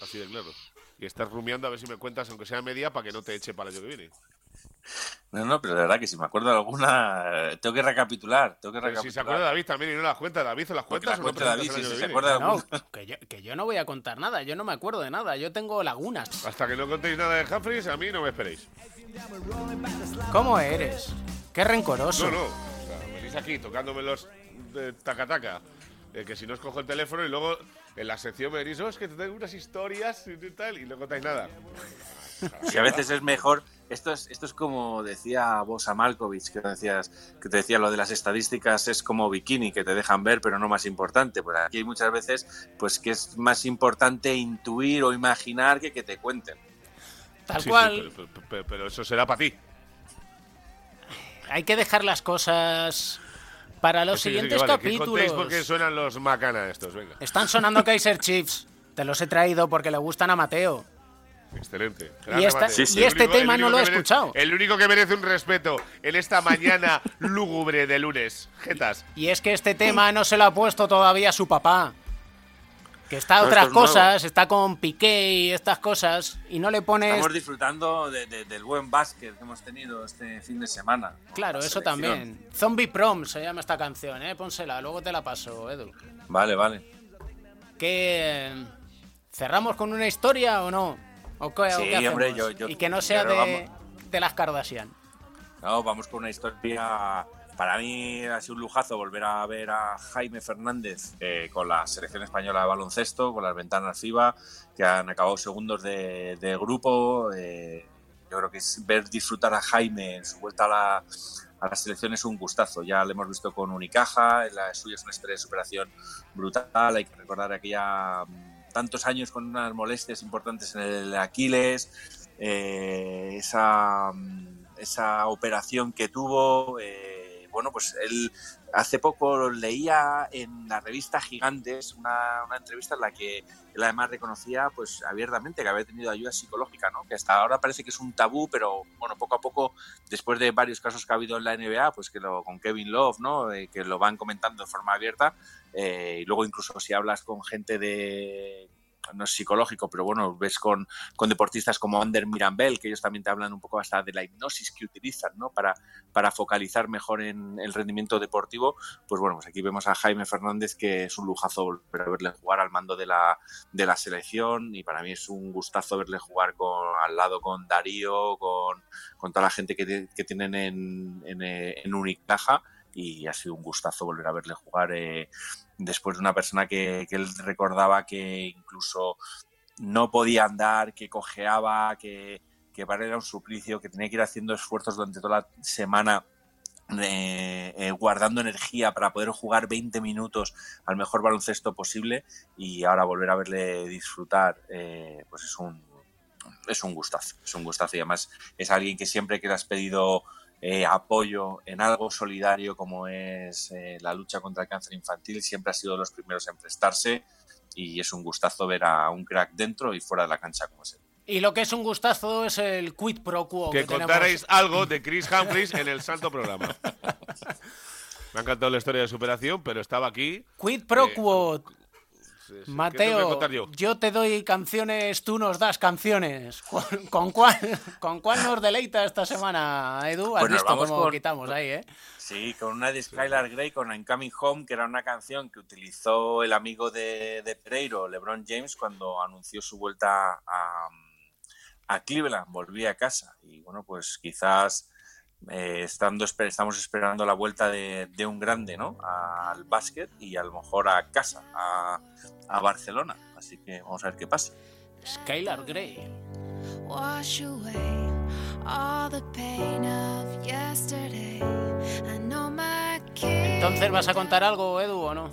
así de claro. Y estás rumiando a ver si me cuentas, aunque sea media, para que no te eche para el año que viene. No, no, pero de verdad que si me acuerdo de alguna, tengo que recapitular. Tengo que Pero si se recapitular. acuerda David también y no las cuenta, David, ¿o las Porque cuentas las no David, si se acuerda viene? no, que yo, que yo no voy a contar nada, yo no me acuerdo de nada, yo tengo lagunas. Hasta que no contéis nada de Humphries, a mí no me esperéis. ¿Cómo eres? Qué rencoroso. No, no. O sea, venís aquí tocándome los de taca-taca. eh, que si no os cojo el teléfono y luego en la sección me oh, es que te tengo unas historias y tal, y no contáis nada. Si a veces es mejor, esto es, esto es como decía Bosa Malkovich, que decías, que te decía lo de las estadísticas es como bikini, que te dejan ver, pero no más importante. Pues aquí hay muchas veces, pues que es más importante intuir o imaginar que que te cuenten. Tal Sí, cual, pero, pero- pero- pero eso será para ti. hay que dejar las cosas para los sí, sí, que siguientes vale, capítulos. contéis porque suenan los macana estos, venga. Están sonando Kaiser Chiefs. Te los he traído porque le gustan a Mateo. Excelente. Y esta- este tema no lo he merece- escuchado. El único que merece un respeto en esta mañana lúgubre de lunes. Jetas. Y es que este tema no se lo ha puesto todavía su papá. Que está No, otras nuevo. cosas, está con Piqué y estas cosas, y no le pones... Estamos disfrutando de- de- del buen básquet que hemos tenido este fin de semana. Claro, La eso selección. también. Zombie Prom se llama esta canción, ¿eh? Pónsela, luego te la paso, Edu. Vale, vale. ¿Qué... eh, ¿Cerramos con una historia o no? ¿O qué, o Sí, qué hombre, yo- yo- y que no sea de, de las Kardashian. No, vamos con una historia. Para mí ha sido un lujazo volver a ver a Jaime Fernández eh, con la selección española de baloncesto, con las ventanas FIBA, que han acabado segundos de, de grupo. Eh, yo creo que es ver disfrutar a Jaime en su vuelta a la, a la selección es un gustazo. Ya lo hemos visto con Unicaja, la suya es una historia de superación brutal. Hay que recordar aquella mm, tantos años con unas molestias importantes en el Aquiles, eh, esa, mm, esa operación que tuvo. eh, bueno, pues él hace poco leía en la revista Gigantes una, una entrevista en la que él además reconocía pues abiertamente que había tenido ayuda psicológica, ¿no? Que hasta ahora parece que es un tabú, pero bueno, poco a poco, después de varios casos que ha habido en la NBA, pues que lo, con Kevin Love, ¿no? Eh, que lo van comentando de forma abierta, eh, y luego incluso si hablas con gente de no es psicológico, pero bueno, ves con, con deportistas como Ander Mirambel, que ellos también te hablan un poco hasta de la hipnosis que utilizan, ¿no? Para, para focalizar mejor en el rendimiento deportivo. Pues bueno, pues aquí vemos a Jaime Fernández, que es un lujazo verle jugar al mando de la, de la selección, y para mí es un gustazo verle jugar con, al lado con Darío, con, con toda la gente que, que tienen en, en, en Unicaja, y ha sido un gustazo volver a verle jugar eh, después de una persona que, él recordaba que incluso no podía andar, que cojeaba, que, que para él era un suplicio, que tenía que ir haciendo esfuerzos durante toda la semana eh, eh, guardando energía para poder jugar 20 minutos al mejor baloncesto posible y ahora volver a verle disfrutar pues es un es un gustazo es un gustazo y además es alguien que siempre que le has pedido eh, apoyo en algo solidario como es eh, la lucha contra el cáncer infantil, siempre ha sido los primeros en prestarse y es un gustazo ver a un crack dentro y fuera de la cancha como es él. Y lo que es un gustazo es el quid pro quo. Que, tenemos. algo de Chris Humphries en el santo programa. Me ha encantado la historia de superación, pero estaba aquí. Quid pro Eh, quo. Sí. ¿Qué tengo que Mateo, yo? yo te doy canciones, tú nos das canciones. ¿Con, con cuál, ¿Con cuál nos deleita esta semana, Edu? Has Pues visto cómo con- quitamos ahí, ¿eh? Sí, con una de Skylar Grey, con I'm Coming Home, que era una canción que utilizó el amigo de, de Pereiro, LeBron James, cuando anunció su vuelta a, a Cleveland, volvía a casa. Y bueno, pues quizás eh, estando, estamos esperando la vuelta de, de un grande, ¿no? Al básquet y a lo mejor a casa, a, a Barcelona. Así que vamos a ver qué pasa. Skylar Grey. Wash away all the pain of yesterday. I know my kids. Entonces, ¿vas a contar algo, Edu, o no?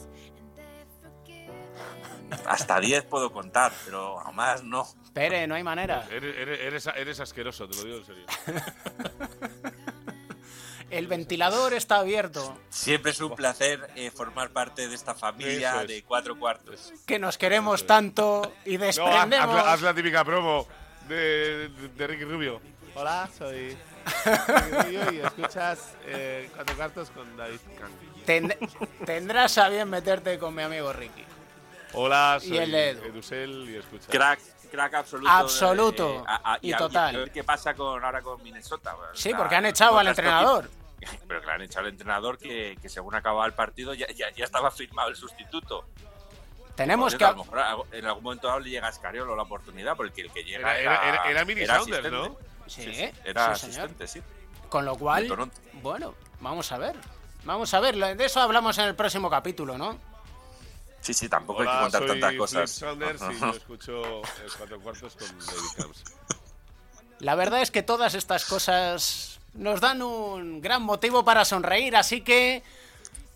Hasta 10 puedo contar, pero a más no. Pere, no hay manera. Eres, eres- eres- eres asqueroso, te lo digo en serio. El ventilador está abierto. Siempre es un placer eh, formar parte de esta familia es. de cuatro cuartos. Que nos queremos tanto y No, haz, desprendemos. haz la, típica promo de, de, de Ricky Rubio. Hola, soy Rubio y escuchas eh, Cuatro Cuartos con David Kahn. Ten- tendrás a bien meterte con mi amigo Ricky. Hola, Y soy el Edu. Edusel y escucha. Crack, crack absoluto. Absoluto. eh, a- a- Y total. a ver qué pasa con, ahora con Minnesota. Sí, porque han echado al entrenador. Pero que le han echado al entrenador que, que según acababa el partido ya, ya, ya estaba firmado el sustituto. Tenemos que. a lo mejor en algún momento le llega a Escariolo la oportunidad, porque el que llega Era- era, era- era- era Mini Saunders, asistente. ¿no? Sí, era sí, señor. asistente, sí. Con lo cual, bueno, vamos a ver. Vamos a ver, de eso hablamos en el próximo capítulo, ¿no? Sí, sí, tampoco Hola, hay que contar soy tantas Flip cosas. Saunders y yo escucho el cuatro cuartos con David Camps. La verdad es que todas estas cosas nos dan un gran motivo para sonreír, así que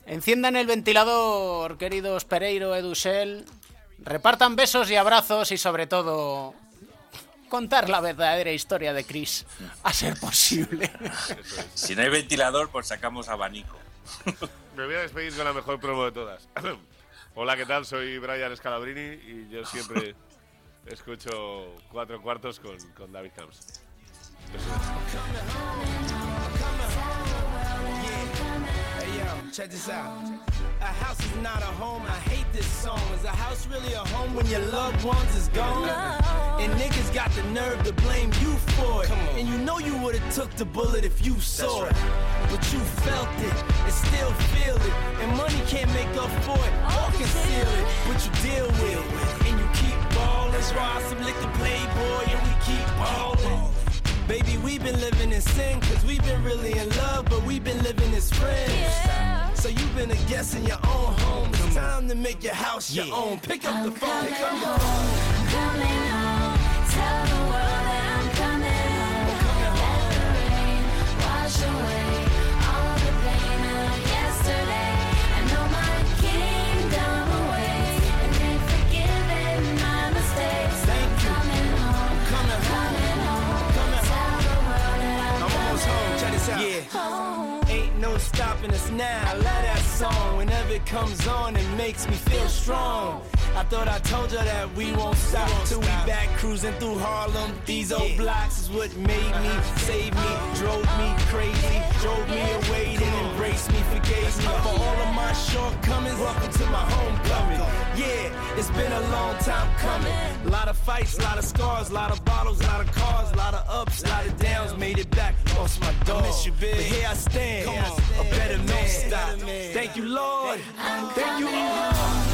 enciendan el ventilador, queridos Pereiro, Edusel, repartan besos y abrazos y sobre todo contar la verdadera historia de Chris, a ser posible. Si no hay ventilador, pues sacamos abanico. Me voy a despedir con la mejor promo de todas. Hola, ¿qué tal? Soy Brian Scalabrini y yo siempre escucho cuatro cuartos con, con David Camps. Hey yo, check this out. A house is not a home. I hate this song. Is a house really a home when your loved ones is gone? And niggas got the nerve to blame you for it. And you know you would've took the bullet if you saw it. But you felt it and still feel it. And money can't make up for it or conceal it. But you deal with it. And you keep ballin'. Raw some liquor playboy and we keep ballin'. Baby, we've been living in sin cause we've been really in love, but we've been living as friends. So you've been a guest in your own home. It's time to make your house your own. Pick up the phone. Pick up the phone. Coming home, no stopping us now. I love that song. Whenever it comes on, it makes me feel strong. I thought I told you that we won't stop till we back cruising through Harlem. These old blocks is what made me, saved me, drove me crazy, drove me away, then embraced me, forgave me for all of my shortcomings. Welcome to my homecoming. Yeah, it's been a long time coming. A lot of fights, a lot of scars, a lot of bottles, a lot of cars, a lot of ups, a lot of downs. Made it back, lost my dog. miss you, big. But here I stand, a better man. Stop. Thank you, Lord. Thank you, Lord.